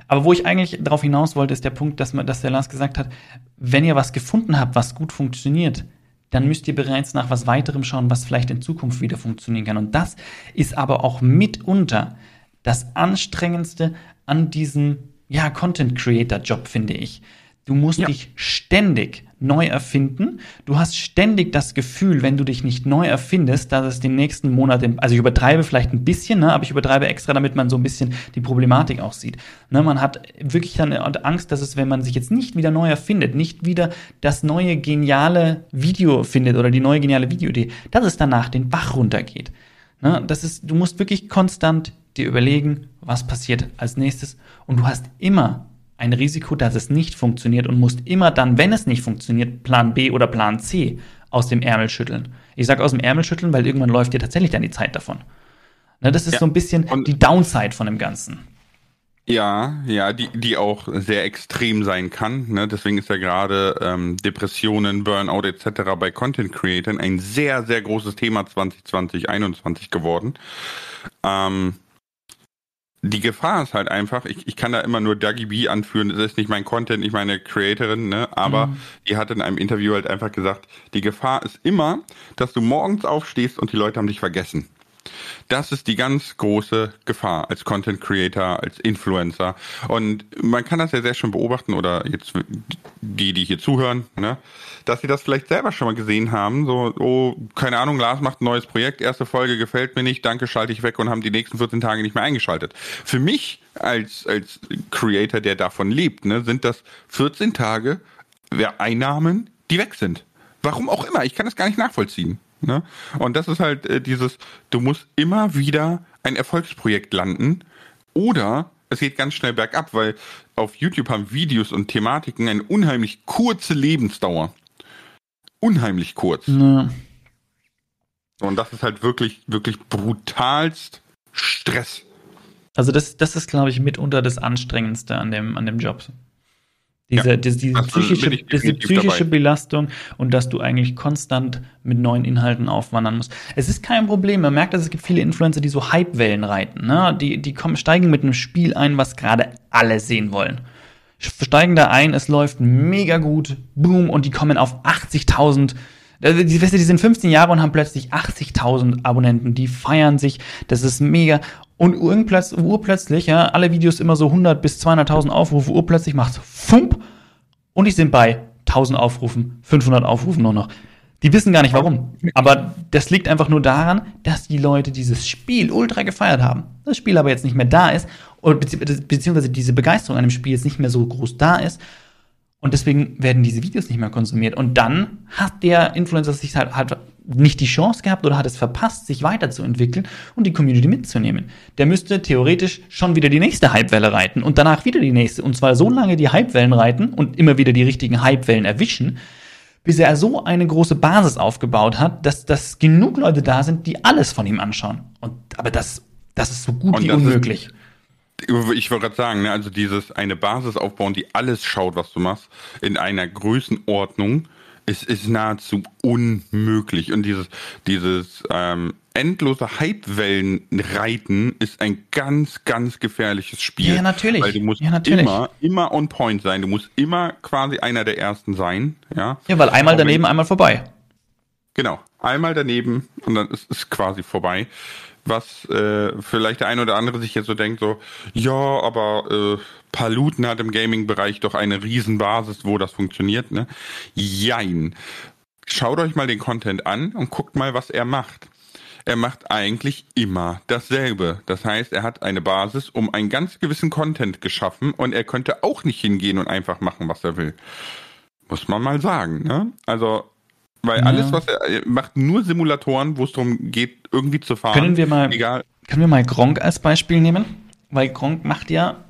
Aber wo ich eigentlich darauf hinaus wollte, ist der Punkt, dass, man, dass der Lars gesagt hat, wenn ihr was gefunden habt, was gut funktioniert, dann müsst ihr bereits nach was weiterem schauen, was vielleicht in Zukunft wieder funktionieren kann. Und das ist aber auch mitunter das Anstrengendste an diesem ja, Content Creator Job, finde ich. Du musst ja. dich ständig neu erfinden. Du hast ständig das Gefühl, wenn du dich nicht neu erfindest, dass es den nächsten Monat, also ich übertreibe vielleicht ein bisschen, ne, aber ich übertreibe extra, damit man so ein bisschen die Problematik auch sieht. Ne, man hat wirklich dann Angst, dass es, wenn man sich jetzt nicht wieder neu erfindet, nicht wieder das neue geniale Video findet oder die neue geniale Videoidee, dass es danach den Bach runtergeht. Ne, das ist, du musst wirklich konstant dir überlegen, was passiert als nächstes und du hast immer ein Risiko, dass es nicht funktioniert und musst immer dann, wenn es nicht funktioniert, Plan B oder Plan C aus dem Ärmel schütteln. Ich sage aus dem Ärmel schütteln, weil irgendwann läuft dir tatsächlich dann die Zeit davon. Ne, das ist ja. so ein bisschen die Downside von dem Ganzen. Ja, ja, die, die auch sehr extrem sein kann. Ne? Deswegen ist ja gerade ähm, Depressionen, Burnout etc. bei Content Creatern ein sehr, sehr großes Thema 2020, 2021 geworden. Ähm, die Gefahr ist halt einfach, ich, ich kann da immer nur Dagi B anführen, das ist nicht mein Content, nicht meine Creatorin, ne? aber mhm. die hat in einem Interview halt einfach gesagt, die Gefahr ist immer, dass du morgens aufstehst und die Leute haben dich vergessen. Das ist die ganz große Gefahr als Content Creator, als Influencer. Und man kann das ja sehr schön beobachten oder jetzt die, die hier zuhören, ne, dass sie das vielleicht selber schon mal gesehen haben. So, oh, keine Ahnung, Lars macht ein neues Projekt, erste Folge gefällt mir nicht, danke, schalte ich weg und haben die nächsten 14 Tage nicht mehr eingeschaltet. Für mich als, als Creator, der davon lebt, ne, sind das 14 Tage Einnahmen, die weg sind. Warum auch immer, ich kann das gar nicht nachvollziehen. Ne? Und das ist halt äh, dieses, du musst immer wieder ein Erfolgsprojekt landen oder es geht ganz schnell bergab, weil auf YouTube haben Videos und Thematiken eine unheimlich kurze Lebensdauer. Unheimlich kurz. Ja. Und das ist halt wirklich, wirklich brutalst Stress. Also das, das ist, glaube ich, mitunter das Anstrengendste an dem, an dem Job. Diese, ja, diese, diese psychische, diese psychische Belastung und dass du eigentlich konstant mit neuen Inhalten aufwandern musst. Es ist kein Problem. Man merkt, dass es gibt viele Influencer, die so Hypewellen reiten. Ne? Die, die kommen, steigen mit einem Spiel ein, was gerade alle sehen wollen. Steigen da ein, es läuft mega gut, boom, und die kommen auf 80.000 äh, die, die sind 15 Jahre und haben plötzlich 80.000 Abonnenten. Die feiern sich. Das ist mega. Und urplötzlich, ja, alle Videos immer so 100 bis 200.000 Aufrufe, urplötzlich macht's Fump und die sind bei 1000 Aufrufen, 500 Aufrufen nur noch. Die wissen gar nicht warum. Aber das liegt einfach nur daran, dass die Leute dieses Spiel ultra gefeiert haben. Das Spiel aber jetzt nicht mehr da ist, beziehungsweise diese Begeisterung an dem Spiel jetzt nicht mehr so groß da ist und deswegen werden diese Videos nicht mehr konsumiert. Und dann hat der Influencer sich halt, halt nicht die Chance gehabt oder hat es verpasst, sich weiterzuentwickeln und die Community mitzunehmen. Der müsste theoretisch schon wieder die nächste Hypewelle reiten und danach wieder die nächste. Und zwar so lange die Hypewellen reiten und immer wieder die richtigen Hypewellen erwischen, bis er so eine große Basis aufgebaut hat, dass, dass genug Leute da sind, die alles von ihm anschauen. Und, aber das, das ist so gut und wie unmöglich. Ist, ich wollte gerade sagen, ne, also dieses eine Basis aufbauen, die alles schaut, was du machst, in einer Größenordnung, ist, ist nahezu unmöglich. Und dieses, dieses ähm, endlose Hypewellenreiten ist ein ganz, ganz gefährliches Spiel. Ja, natürlich. Weil du musst ja, immer, immer on point sein. Du musst immer quasi einer der ersten sein. Ja, ja weil einmal daneben, einmal vorbei. Genau. Einmal daneben und dann ist es quasi vorbei was äh, vielleicht der ein oder andere sich jetzt so denkt, so, ja, aber äh, Paluten hat im Gaming-Bereich doch eine Riesenbasis, wo das funktioniert, ne? Jein. Schaut euch mal den Content an und guckt mal, was er macht. Er macht eigentlich immer dasselbe. Das heißt, er hat eine Basis um einen ganz gewissen Content geschaffen und er könnte auch nicht hingehen und einfach machen, was er will. Muss man mal sagen, ne? Also weil ja. alles, was er, macht, nur Simulatoren, wo es darum geht, irgendwie zu fahren. Können wir mal, egal. Können wir mal Gronk als Beispiel nehmen? Weil Gronk macht ja,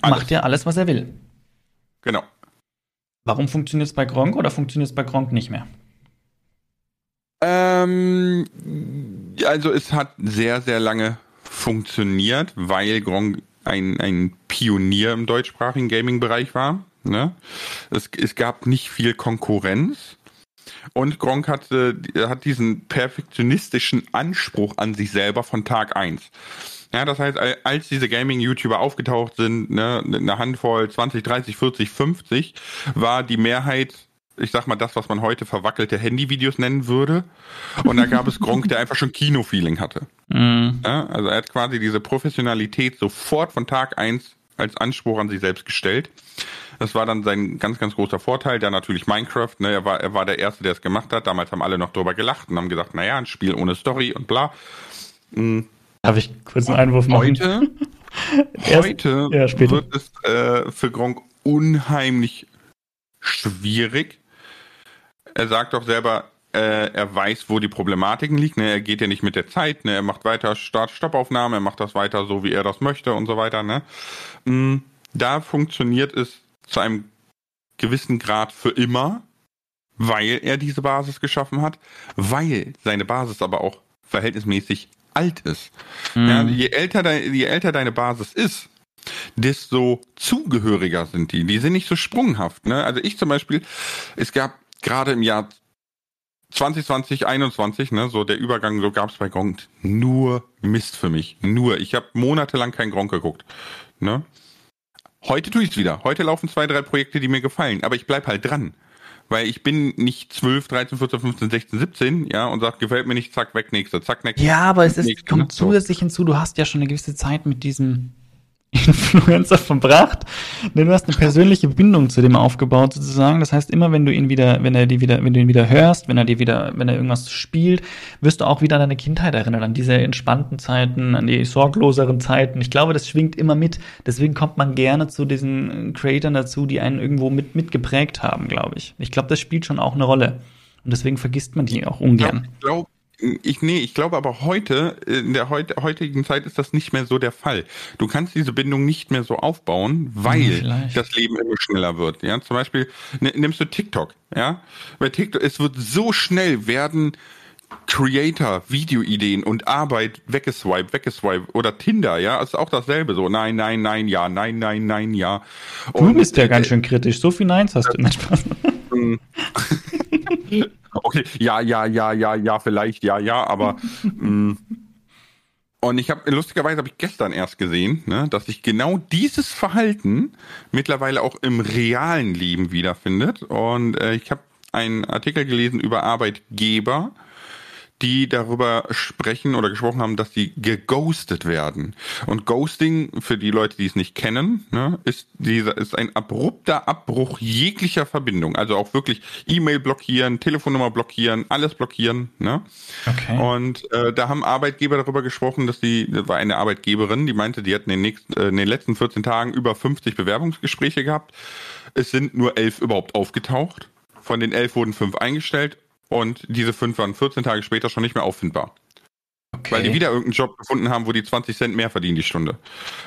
alles. macht ja alles, was er will. Genau. Warum funktioniert es bei Gronk oder funktioniert es bei Gronk nicht mehr? Ähm, also es hat sehr, sehr lange funktioniert, weil Gronk ein, ein Pionier im deutschsprachigen Gaming-Bereich war. Ne? Es, es gab nicht viel Konkurrenz. Und Gronk hatte, hat diesen perfektionistischen Anspruch an sich selber von Tag 1. Ja, das heißt, als diese Gaming-YouTuber aufgetaucht sind, ne, eine Handvoll, 20, 30, 40, 50, war die Mehrheit, ich sag mal, das, was man heute verwackelte Handyvideos nennen würde. Und da gab es Gronk, der einfach schon Kino-Feeling hatte. Mhm. Ja, also er hat quasi diese Professionalität sofort von Tag 1 als Anspruch an sich selbst gestellt. Das war dann sein ganz, ganz großer Vorteil. Der natürlich Minecraft, ne, er war, er war der Erste, der es gemacht hat. Damals haben alle noch drüber gelacht und haben gesagt, naja, ein Spiel ohne Story und bla. Mhm. Darf ich kurz einen Einwurf machen? Heute, heute ja, wird es äh, für Gronk unheimlich schwierig. Er sagt doch selber, äh, er weiß, wo die Problematiken liegen. Ne? Er geht ja nicht mit der Zeit. Ne? Er macht weiter Start-Stopp-Aufnahme, er macht das weiter so, wie er das möchte und so weiter. Ne? Mm, da funktioniert es zu einem gewissen Grad für immer, weil er diese Basis geschaffen hat, weil seine Basis aber auch verhältnismäßig alt ist. Mhm. Ja, je, älter je älter deine Basis ist, desto zugehöriger sind die. Die sind nicht so sprunghaft. Ne? Also ich zum Beispiel, es gab gerade im Jahr 2020, 21, ne, so der Übergang, so gab es bei Gronk nur Mist für mich. Nur. Ich habe monatelang kein Gronk geguckt. Ne? Heute tue ich es wieder. Heute laufen zwei, drei Projekte, die mir gefallen. Aber ich bleib halt dran. Weil ich bin nicht 12, 13, 14, 15, 16, 17, ja, und sag, gefällt mir nicht, zack, weg, nächste, zack, nächste. Ja, aber es ist, nächste, kommt ne? zusätzlich hinzu, du hast ja schon eine gewisse Zeit mit diesem Influencer verbracht, denn du hast eine persönliche Bindung zu dem aufgebaut sozusagen. Das heißt, immer wenn du ihn wieder, wenn er die wieder, wenn du ihn wieder hörst, wenn er dir wieder, wenn er irgendwas spielt, wirst du auch wieder an deine Kindheit erinnern, an diese entspannten Zeiten, an die sorgloseren Zeiten. Ich glaube, das schwingt immer mit. Deswegen kommt man gerne zu diesen Creatoren dazu, die einen irgendwo mit mitgeprägt haben, glaube ich. Ich glaube, das spielt schon auch eine Rolle. Und deswegen vergisst man die auch ungern. Ich glaube, ich, nee, ich glaube aber heute, in der heut, heutigen Zeit ist das nicht mehr so der Fall. Du kannst diese Bindung nicht mehr so aufbauen, weil Vielleicht. das Leben immer schneller wird. Ja, zum Beispiel nimmst du TikTok, ja? Bei TikTok, es wird so schnell werden Creator, Videoideen und Arbeit weggeswipe, weggeswipe oder Tinder, ja, ist auch dasselbe so. Nein, nein, nein, ja, nein, nein, nein, ja. Und, du bist ja äh, ganz schön kritisch. So viel Neins hast du. Nein, Spaß. Okay, ja, ja, ja, ja, ja, vielleicht, ja, ja, aber mh, mm. und ich habe lustigerweise habe ich gestern erst gesehen, ne, dass sich genau dieses Verhalten mittlerweile auch im realen Leben wiederfindet. Und äh, ich habe einen Artikel gelesen über Arbeitgeber, die darüber sprechen oder gesprochen haben, dass sie geghostet werden. Und Ghosting, für die Leute, die es nicht kennen, ne, ist dieser ist ein abrupter Abbruch jeglicher Verbindung. Also auch wirklich E-Mail blockieren, Telefonnummer blockieren, alles blockieren. Ne? Okay. Und äh, da haben Arbeitgeber darüber gesprochen, dass die, das war eine Arbeitgeberin, die meinte, die hatten in den, nächsten, äh, in den letzten 14 Tagen über 50 Bewerbungsgespräche gehabt. Es sind nur elf überhaupt aufgetaucht. Von den elf wurden fünf eingestellt und diese fünf waren 14 Tage später schon nicht mehr auffindbar. Okay. Weil die wieder irgendeinen Job gefunden haben, wo die 20 Cent mehr verdienen die Stunde.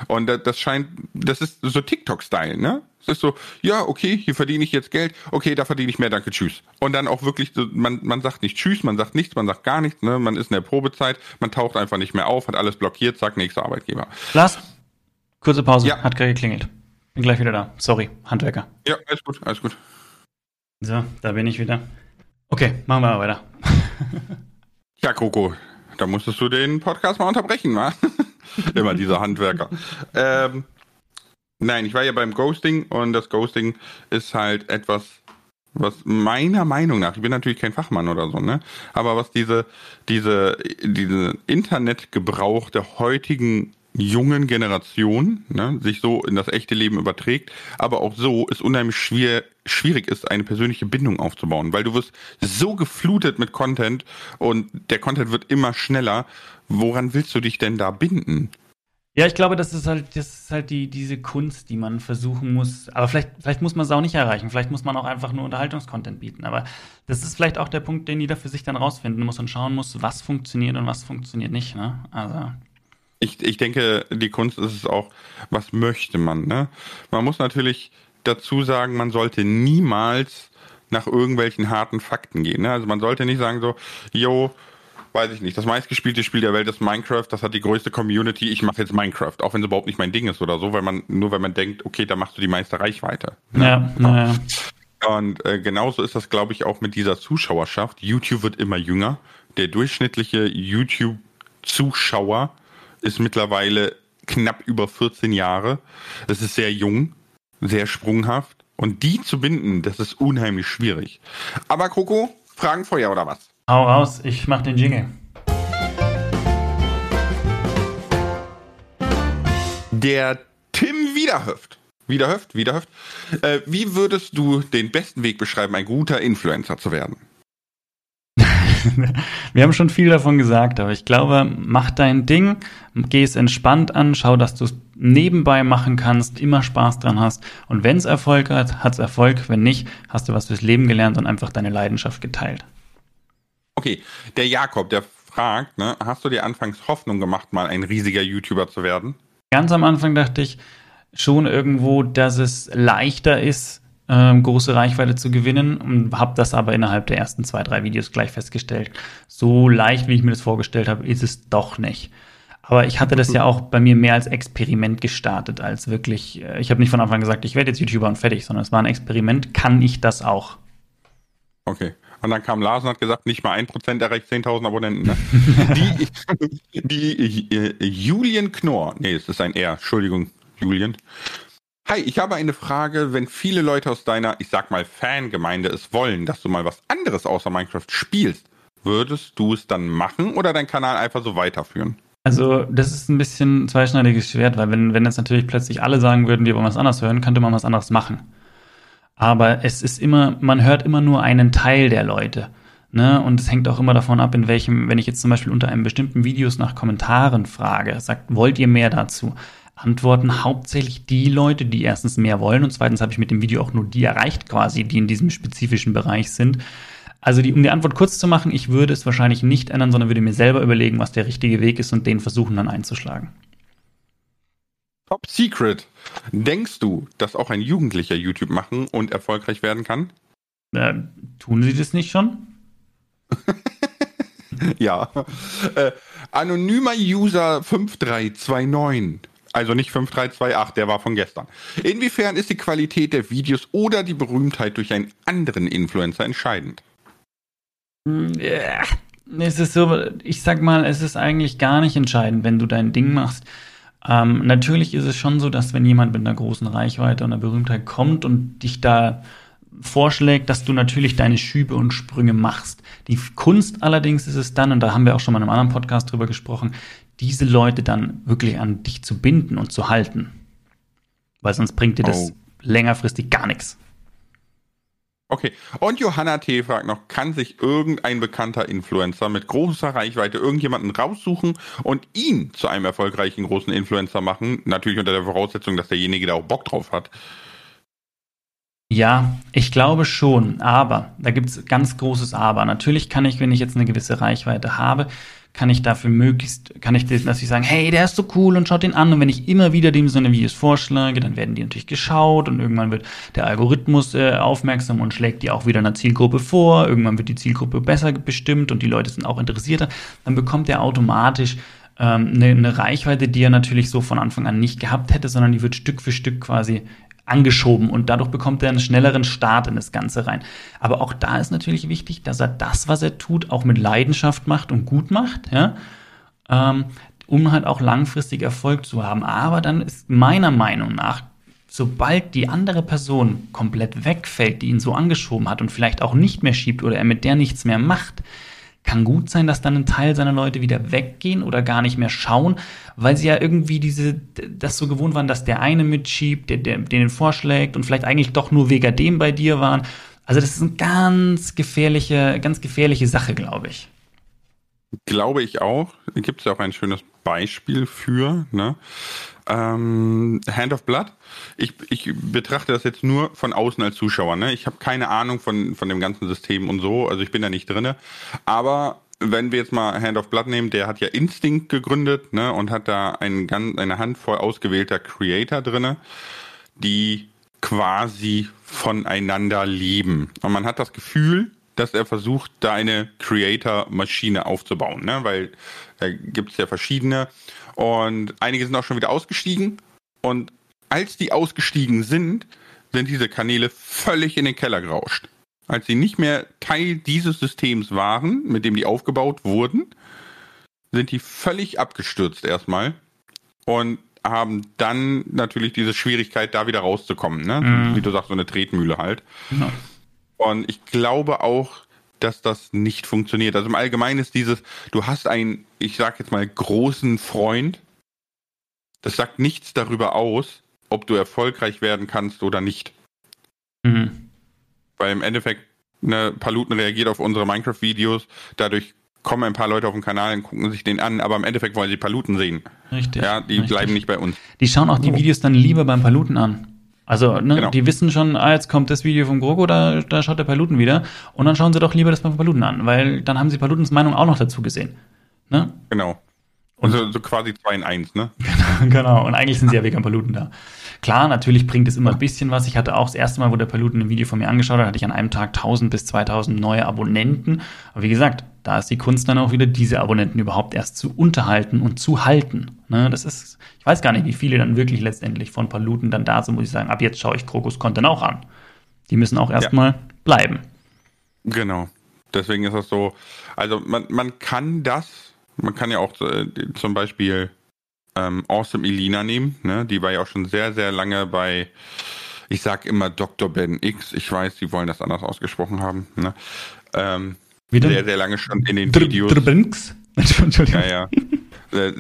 Und das scheint, das ist so TikTok-Style, ne? Es ist so, ja, okay, hier verdiene ich jetzt Geld, okay, da verdiene ich mehr, danke, tschüss. Und dann auch wirklich, so, man, man sagt nicht tschüss, man sagt nichts, man sagt gar nichts, ne? Man ist in der Probezeit, man taucht einfach nicht mehr auf, hat alles blockiert, zack, nächster Arbeitgeber. Lars, kurze Pause, ja. hat gerade geklingelt. Bin gleich wieder da. Sorry, Handwerker. Ja, alles gut, alles gut. So, da bin ich wieder. Okay, machen wir mal weiter. ja, Coco, da musstest du den Podcast mal unterbrechen, wa? Immer dieser Handwerker. ähm, nein, ich war ja beim Ghosting und das Ghosting ist halt etwas, was meiner Meinung nach, ich bin natürlich kein Fachmann oder so, ne? Aber was diese, diese, diese Internetgebrauch der heutigen jungen Generation ne, sich so in das echte Leben überträgt, aber auch so es unheimlich schwer, schwierig ist, eine persönliche Bindung aufzubauen, weil du wirst so geflutet mit Content und der Content wird immer schneller. Woran willst du dich denn da binden? Ja, ich glaube, das ist halt, das ist halt die, diese Kunst, die man versuchen muss. Aber vielleicht, vielleicht muss man es auch nicht erreichen. Vielleicht muss man auch einfach nur Unterhaltungskontent bieten. Aber das ist vielleicht auch der Punkt, den jeder für sich dann rausfinden muss und schauen muss, was funktioniert und was funktioniert nicht. Ne? Also ich, ich denke, die Kunst ist es auch, was möchte man, ne? Man muss natürlich dazu sagen, man sollte niemals nach irgendwelchen harten Fakten gehen. Ne? Also man sollte nicht sagen so, yo, weiß ich nicht, das meistgespielte Spiel der Welt ist Minecraft, das hat die größte Community, ich mache jetzt Minecraft, auch wenn es überhaupt nicht mein Ding ist oder so, weil man, nur wenn man denkt, okay, da machst du die meiste Reichweite. Ne? Ja, naja. Und äh, genauso ist das, glaube ich, auch mit dieser Zuschauerschaft. YouTube wird immer jünger. Der durchschnittliche YouTube-Zuschauer ist mittlerweile knapp über 14 Jahre. Es ist sehr jung, sehr sprunghaft. Und die zu binden, das ist unheimlich schwierig. Aber Kroko, Fragenfeuer oder was? Hau raus, ich mach den Jingle. Der Tim Wiederhöft. Wiederhöft, Wiederhöft. Äh, wie würdest du den besten Weg beschreiben, ein guter Influencer zu werden? Wir haben schon viel davon gesagt, aber ich glaube, mach dein Ding, geh es entspannt an, schau, dass du es nebenbei machen kannst, immer Spaß dran hast. Und wenn es Erfolg hat, hat es Erfolg. Wenn nicht, hast du was fürs Leben gelernt und einfach deine Leidenschaft geteilt. Okay, der Jakob, der fragt, ne, hast du dir anfangs Hoffnung gemacht, mal ein riesiger YouTuber zu werden? Ganz am Anfang dachte ich schon irgendwo, dass es leichter ist, ähm, große Reichweite zu gewinnen und habe das aber innerhalb der ersten zwei, drei Videos gleich festgestellt. So leicht, wie ich mir das vorgestellt habe, ist es doch nicht. Aber ich hatte das ja auch bei mir mehr als Experiment gestartet, als wirklich, äh, ich habe nicht von Anfang gesagt, ich werde jetzt YouTuber und fertig, sondern es war ein Experiment, kann ich das auch? Okay. Und dann kam Lars und hat gesagt, nicht mal ein Prozent erreicht 10.000 Abonnenten. Ne? die, die äh, Julian Knorr, nee, es ist ein R, Entschuldigung, Julian. Hi, ich habe eine Frage. Wenn viele Leute aus deiner, ich sag mal, Fangemeinde es wollen, dass du mal was anderes außer Minecraft spielst, würdest du es dann machen oder deinen Kanal einfach so weiterführen? Also, das ist ein bisschen zweischneidiges Schwert, weil wenn, wenn jetzt natürlich plötzlich alle sagen würden, wir wollen was anderes hören, könnte man was anderes machen. Aber es ist immer, man hört immer nur einen Teil der Leute. Ne? Und es hängt auch immer davon ab, in welchem, wenn ich jetzt zum Beispiel unter einem bestimmten Videos nach Kommentaren frage, sagt, wollt ihr mehr dazu? Antworten hauptsächlich die Leute, die erstens mehr wollen und zweitens habe ich mit dem Video auch nur die erreicht quasi, die in diesem spezifischen Bereich sind. Also die, um die Antwort kurz zu machen, ich würde es wahrscheinlich nicht ändern, sondern würde mir selber überlegen, was der richtige Weg ist und den versuchen dann einzuschlagen. Top Secret. Denkst du, dass auch ein Jugendlicher YouTube machen und erfolgreich werden kann? Äh, tun sie das nicht schon? ja. Äh, anonymer User 5329. Also nicht 5328, der war von gestern. Inwiefern ist die Qualität der Videos oder die Berühmtheit durch einen anderen Influencer entscheidend? Ja, es ist so, ich sag mal, es ist eigentlich gar nicht entscheidend, wenn du dein Ding machst. Ähm, natürlich ist es schon so, dass wenn jemand mit einer großen Reichweite und einer Berühmtheit kommt und dich da vorschlägt, dass du natürlich deine Schübe und Sprünge machst. Die Kunst allerdings ist es dann, und da haben wir auch schon mal in einem anderen Podcast drüber gesprochen, diese Leute dann wirklich an dich zu binden und zu halten. Weil sonst bringt dir das oh. längerfristig gar nichts. Okay. Und Johanna T. fragt noch, kann sich irgendein bekannter Influencer mit großer Reichweite irgendjemanden raussuchen und ihn zu einem erfolgreichen großen Influencer machen? Natürlich unter der Voraussetzung, dass derjenige da auch Bock drauf hat. Ja, ich glaube schon, aber da gibt es ganz großes Aber. Natürlich kann ich, wenn ich jetzt eine gewisse Reichweite habe, kann ich dafür möglichst, kann ich dass ich sagen, hey, der ist so cool und schaut den an. Und wenn ich immer wieder dem so eine Videos vorschlage, dann werden die natürlich geschaut und irgendwann wird der Algorithmus äh, aufmerksam und schlägt die auch wieder einer Zielgruppe vor. Irgendwann wird die Zielgruppe besser bestimmt und die Leute sind auch interessierter. Dann bekommt er automatisch ähm, eine, eine Reichweite, die er natürlich so von Anfang an nicht gehabt hätte, sondern die wird Stück für Stück quasi angeschoben und dadurch bekommt er einen schnelleren Start in das Ganze rein. Aber auch da ist natürlich wichtig, dass er das, was er tut, auch mit Leidenschaft macht und gut macht, ja, ähm, um halt auch langfristig Erfolg zu haben. Aber dann ist meiner Meinung nach, sobald die andere Person komplett wegfällt, die ihn so angeschoben hat und vielleicht auch nicht mehr schiebt oder er mit der nichts mehr macht, kann gut sein, dass dann ein Teil seiner Leute wieder weggehen oder gar nicht mehr schauen, weil sie ja irgendwie diese, das so gewohnt waren, dass der eine mitschiebt, der, der, den vorschlägt und vielleicht eigentlich doch nur wegen dem bei dir waren. Also das ist eine ganz gefährliche, ganz gefährliche Sache, glaube ich. Glaube ich auch. Gibt es ja auch ein schönes Beispiel für. Ne? Ähm, Hand of Blood. Ich, ich betrachte das jetzt nur von außen als Zuschauer. Ne? Ich habe keine Ahnung von, von dem ganzen System und so. Also ich bin da nicht drinne. Aber wenn wir jetzt mal Hand of Blood nehmen, der hat ja Instinct gegründet ne, und hat da ein, eine Handvoll ausgewählter Creator drinne, die quasi voneinander leben. Und man hat das Gefühl, dass er versucht, da eine Creator-Maschine aufzubauen, ne? weil da gibt es ja verschiedene. Und einige sind auch schon wieder ausgestiegen. Und als die ausgestiegen sind, sind diese Kanäle völlig in den Keller gerauscht. Als sie nicht mehr Teil dieses Systems waren, mit dem die aufgebaut wurden, sind die völlig abgestürzt erstmal und haben dann natürlich diese Schwierigkeit, da wieder rauszukommen. Ne? Mhm. Wie du sagst, so eine Tretmühle halt. Ja. Und ich glaube auch, dass das nicht funktioniert. Also im Allgemeinen ist dieses, du hast einen, ich sag jetzt mal, großen Freund. Das sagt nichts darüber aus, ob du erfolgreich werden kannst oder nicht. Mhm. Weil im Endeffekt, ne, Paluten reagiert auf unsere Minecraft-Videos, dadurch kommen ein paar Leute auf den Kanal und gucken sich den an, aber im Endeffekt wollen sie Paluten sehen. Richtig. Ja, die richtig. bleiben nicht bei uns. Die schauen auch die Videos dann lieber beim Paluten an. Also, ne, genau. die wissen schon, ah, jetzt kommt das Video vom Grogo, da, da schaut der Paluten wieder. Und dann schauen sie doch lieber das beim Paluten an, weil dann haben sie Palutens Meinung auch noch dazu gesehen. Ne? Genau. Und so, quasi zwei in eins, ne? Genau, genau. Und eigentlich sind sie ja wegen Paluten da. Klar, natürlich bringt es immer ein bisschen was. Ich hatte auch das erste Mal, wo der Paluten ein Video von mir angeschaut hat, hatte ich an einem Tag 1000 bis 2000 neue Abonnenten. Aber wie gesagt, da ist die Kunst dann auch wieder, diese Abonnenten überhaupt erst zu unterhalten und zu halten. Ne, das ist, ich weiß gar nicht, wie viele dann wirklich letztendlich von Paluten dann da sind, muss ich sagen, ab jetzt schaue ich Krokus Content auch an. Die müssen auch erstmal ja. bleiben. Genau. Deswegen ist das so, also man, man kann das, man kann ja auch äh, zum Beispiel ähm, Awesome Elina nehmen. Ne? Die war ja auch schon sehr, sehr lange bei, ich sag immer Dr. Ben X. Ich weiß, sie wollen das anders ausgesprochen haben. Ne? Ähm, sehr, sehr lange schon in den Dr Videos. Dr. Ben X? Entschuldigung. Ja, ja.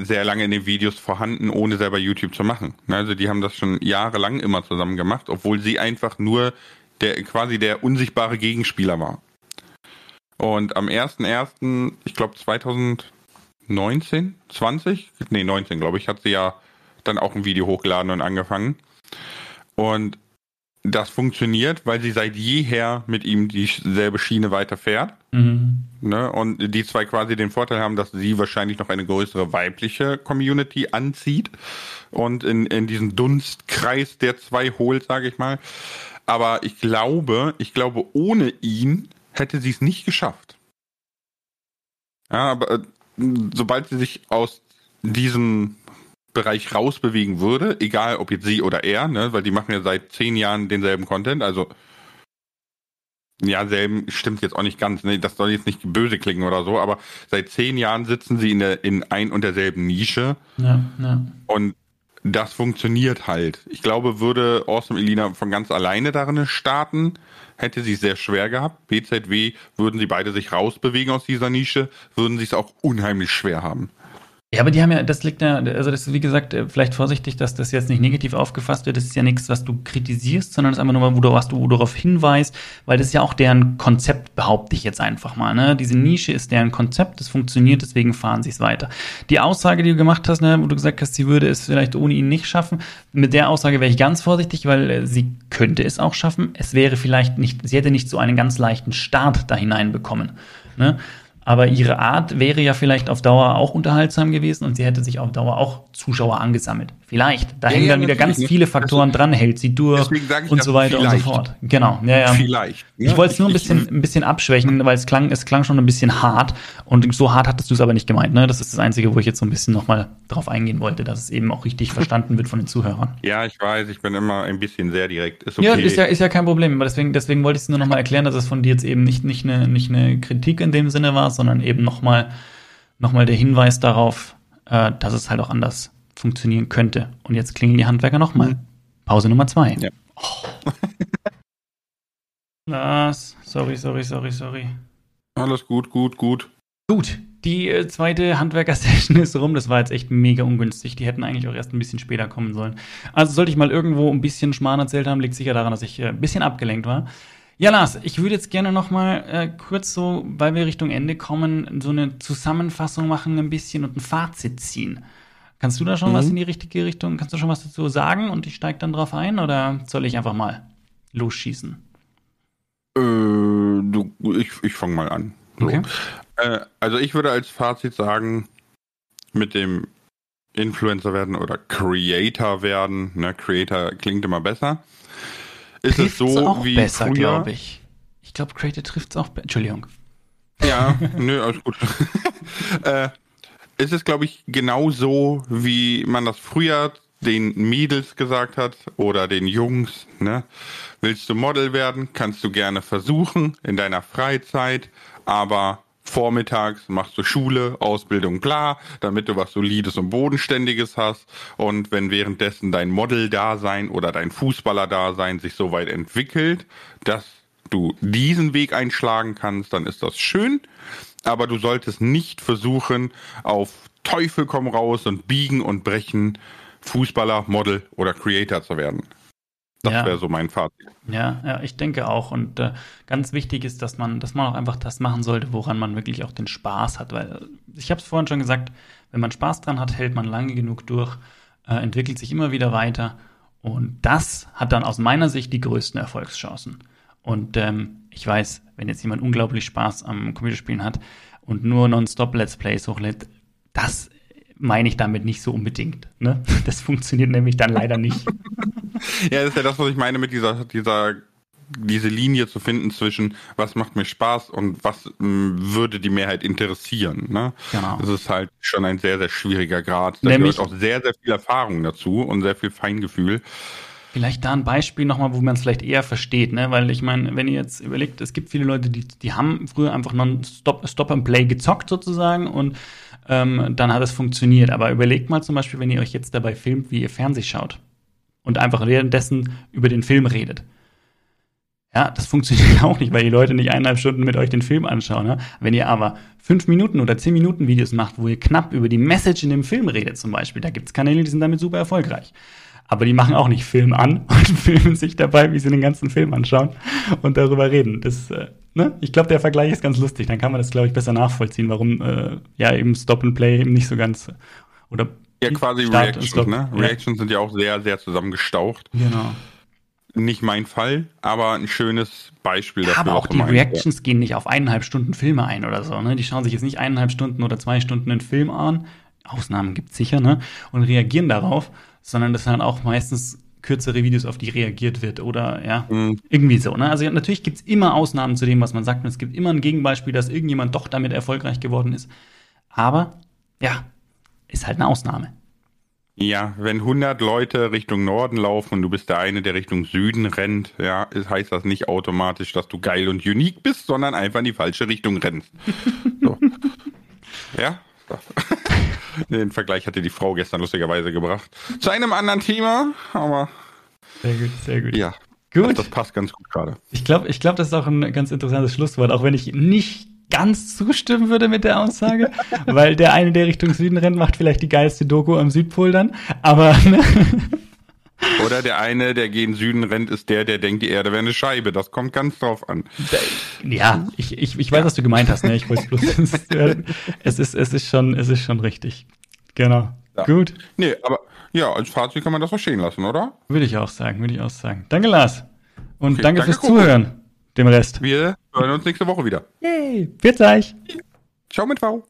Sehr lange in den Videos vorhanden, ohne selber YouTube zu machen. Ne? Also die haben das schon jahrelang immer zusammen gemacht, obwohl sie einfach nur der quasi der unsichtbare Gegenspieler war. Und am 1.1., ich glaube 2000, 19, 20? Nee, 19, glaube ich, hat sie ja dann auch ein Video hochgeladen und angefangen. Und das funktioniert, weil sie seit jeher mit ihm dieselbe Schiene weiterfährt. Mhm. Ne? Und die zwei quasi den Vorteil haben, dass sie wahrscheinlich noch eine größere weibliche Community anzieht und in, in diesen Dunstkreis der zwei holt, sage ich mal. Aber ich glaube, ich glaube, ohne ihn hätte sie es nicht geschafft. Ja, aber äh, sobald sie sich aus diesem Bereich rausbewegen würde, egal ob jetzt sie oder er, ne, weil die machen ja seit zehn Jahren denselben Content, also ja, selben stimmt jetzt auch nicht ganz, ne, das soll jetzt nicht böse klingen oder so, aber seit zehn Jahren sitzen sie in der in ein und derselben Nische. Ja, ja. Und das funktioniert halt. Ich glaube, würde Awesome Elina von ganz alleine darin starten, hätte sie sehr schwer gehabt. BZW würden sie beide sich rausbewegen aus dieser Nische, würden sie es auch unheimlich schwer haben. Ja, aber die haben ja, das liegt ja, also das ist wie gesagt, äh, vielleicht vorsichtig, dass das jetzt nicht negativ aufgefasst wird. Das ist ja nichts, was du kritisierst, sondern das ist einfach nur, wo du, was du, wo darauf hinweist, weil das ist ja auch deren Konzept, behaupte ich jetzt einfach mal. Ne? Diese Nische ist deren Konzept, das funktioniert, deswegen fahren sie es weiter. Die Aussage, die du gemacht hast, ne, wo du gesagt hast, sie würde es vielleicht ohne ihn nicht schaffen, mit der Aussage wäre ich ganz vorsichtig, weil äh, sie könnte es auch schaffen. Es wäre vielleicht nicht, sie hätte nicht so einen ganz leichten Start da hineinbekommen. Ne? Aber ihre Art wäre ja vielleicht auf Dauer auch unterhaltsam gewesen und sie hätte sich auf Dauer auch Zuschauer angesammelt. Vielleicht. Da ja, hängen ja, dann wieder ganz viele Faktoren also, dran, hält sie durch und so weiter vielleicht. und so fort. Genau. Ja, ja. Vielleicht. Ja, ich wollte es nur ein bisschen, ein bisschen abschwächen, weil es klang, es klang schon ein bisschen hart und so hart hattest du es aber nicht gemeint. Ne? Das ist das Einzige, wo ich jetzt so ein bisschen nochmal drauf eingehen wollte, dass es eben auch richtig verstanden wird von den Zuhörern. Ja, ich weiß, ich bin immer ein bisschen sehr direkt. Ist okay. Ja, ist ja, ist ja kein Problem. Aber deswegen, deswegen wollte ich es nur nochmal erklären, dass es von dir jetzt eben nicht, nicht, eine, nicht eine Kritik in dem Sinne war, sondern eben nochmal noch mal der Hinweis darauf, äh, dass es halt auch anders funktionieren könnte. Und jetzt klingen die Handwerker nochmal. Mhm. Pause Nummer zwei. Ja. Oh. Lars, sorry, sorry, sorry, sorry. Alles gut, gut, gut. Gut, die äh, zweite Handwerker-Session ist rum. Das war jetzt echt mega ungünstig. Die hätten eigentlich auch erst ein bisschen später kommen sollen. Also sollte ich mal irgendwo ein bisschen Schmarrn erzählt haben, liegt sicher daran, dass ich äh, ein bisschen abgelenkt war. Ja, Lars, ich würde jetzt gerne noch mal äh, kurz so, weil wir Richtung Ende kommen, so eine Zusammenfassung machen ein bisschen und ein Fazit ziehen. Kannst du da schon mhm. was in die richtige Richtung, kannst du schon was dazu sagen und ich steige dann drauf ein oder soll ich einfach mal losschießen? Äh, du, ich ich fange mal an. So. Okay. Äh, also ich würde als Fazit sagen, mit dem Influencer werden oder Creator werden, ne, Creator klingt immer besser. ist es so auch wie besser, glaube ich. Ich glaube, Creator trifft es auch besser. Entschuldigung. Ja, nö, alles gut. äh, es ist, glaube ich, genau so, wie man das früher den Mädels gesagt hat oder den Jungs. Ne? Willst du Model werden, kannst du gerne versuchen in deiner Freizeit, aber vormittags machst du Schule, Ausbildung klar, damit du was Solides und Bodenständiges hast. Und wenn währenddessen dein Model-Dasein oder dein Fußballer-Dasein sich so weit entwickelt, dass du diesen Weg einschlagen kannst, dann ist das schön. Aber du solltest nicht versuchen, auf Teufel komm raus und biegen und brechen Fußballer, Model oder Creator zu werden. Das Ja. wäre so mein Fazit. Ja, ja, ich denke auch. Und äh, ganz wichtig ist, dass man, dass man auch einfach das machen sollte, woran man wirklich auch den Spaß hat. Weil äh, ich habe es vorhin schon gesagt, wenn man Spaß dran hat, hält man lange genug durch, äh, entwickelt sich immer wieder weiter. Und das hat dann aus meiner Sicht die größten Erfolgschancen. Und ähm, ich weiß, wenn jetzt jemand unglaublich Spaß am Computerspielen hat und nur nonstop Let's Plays hochlädt, das meine ich damit nicht so unbedingt. Ne? Das funktioniert nämlich dann leider nicht. Ja, das ist ja das, was ich meine mit dieser, dieser, diese Linie zu finden zwischen, was macht mir Spaß und was mh, würde die Mehrheit interessieren. Ne? Genau. Das ist halt schon ein sehr, sehr schwieriger Grad. Da Nämlich- gehört auch sehr, sehr viel Erfahrung dazu und sehr viel Feingefühl. Vielleicht da ein Beispiel nochmal, wo man es vielleicht eher versteht, ne? Weil ich meine, wenn ihr jetzt überlegt, es gibt viele Leute, die, die haben früher einfach non-stop Stop and Play gezockt sozusagen und ähm, dann hat es funktioniert. Aber überlegt mal zum Beispiel, wenn ihr euch jetzt dabei filmt, wie ihr Fernseh schaut und einfach währenddessen über den Film redet. Ja, das funktioniert auch nicht, weil die Leute nicht eineinhalb Stunden mit euch den Film anschauen. Ne? Wenn ihr aber fünf Minuten oder zehn Minuten Videos macht, wo ihr knapp über die Message in dem Film redet zum Beispiel, da gibt's Kanäle, die sind damit super erfolgreich. Aber die machen auch nicht Film an und filmen sich dabei, wie sie den ganzen Film anschauen und darüber reden. Das, äh, ne? Ich glaube, der Vergleich ist ganz lustig. Dann kann man das, glaube ich, besser nachvollziehen, warum äh, ja eben Stop and Play eben nicht so ganz oder Ja, quasi Start Reactions, ne? Ja. Reactions sind ja auch sehr, sehr zusammengestaucht. Genau. Nicht mein Fall, aber ein schönes Beispiel Ja, dafür. aber auch die Reactions gehen nicht auf eineinhalb Stunden Filme ein oder so. Ne? Die schauen sich jetzt nicht eineinhalb Stunden oder zwei Stunden einen Film an. Ausnahmen gibt's sicher, ne? Und reagieren darauf, sondern das sind dann auch meistens kürzere Videos, auf die reagiert wird oder ja, Mhm. irgendwie so. Ne? Also natürlich gibt's immer Ausnahmen zu dem, was man sagt. Und es gibt immer ein Gegenbeispiel, dass irgendjemand doch damit erfolgreich geworden ist. Aber ja, ist halt eine Ausnahme. Ja, wenn 100 Leute Richtung Norden laufen und du bist der eine, der Richtung Süden rennt, ja, ist, heißt das nicht automatisch, dass du geil und unique bist, sondern einfach in die falsche Richtung rennst. So. ja? Den Vergleich hatte die Frau gestern lustigerweise gebracht. Zu einem anderen Thema, aber Sehr gut, sehr gut. ja, Gut. das passt ganz gut gerade. Ich glaube, ich glaub, das ist auch ein ganz interessantes Schlusswort, auch wenn ich nicht ganz zustimmen würde mit der Aussage, weil der eine, der Richtung Süden rennt, macht vielleicht die geilste Doku am Südpol dann, aber ne? Oder der eine, der gegen Süden rennt, ist der, der denkt, die Erde wäre eine Scheibe. Das kommt ganz drauf an. ja, ich, ich, ich weiß, was du gemeint hast, ne? Ich wollte bloß, es ist, es ist schon, es ist schon richtig. Genau. Ja. Gut, Nee, aber ja, als Fazit kann man das verstehen lassen, oder? würde ich auch sagen, würde ich auch sagen. Danke, Lars. Und Okay, danke, danke, fürs Coco. Zuhören, dem Rest. Wir hören uns nächste Woche wieder. Yay, bis gleich. Ciao mit V.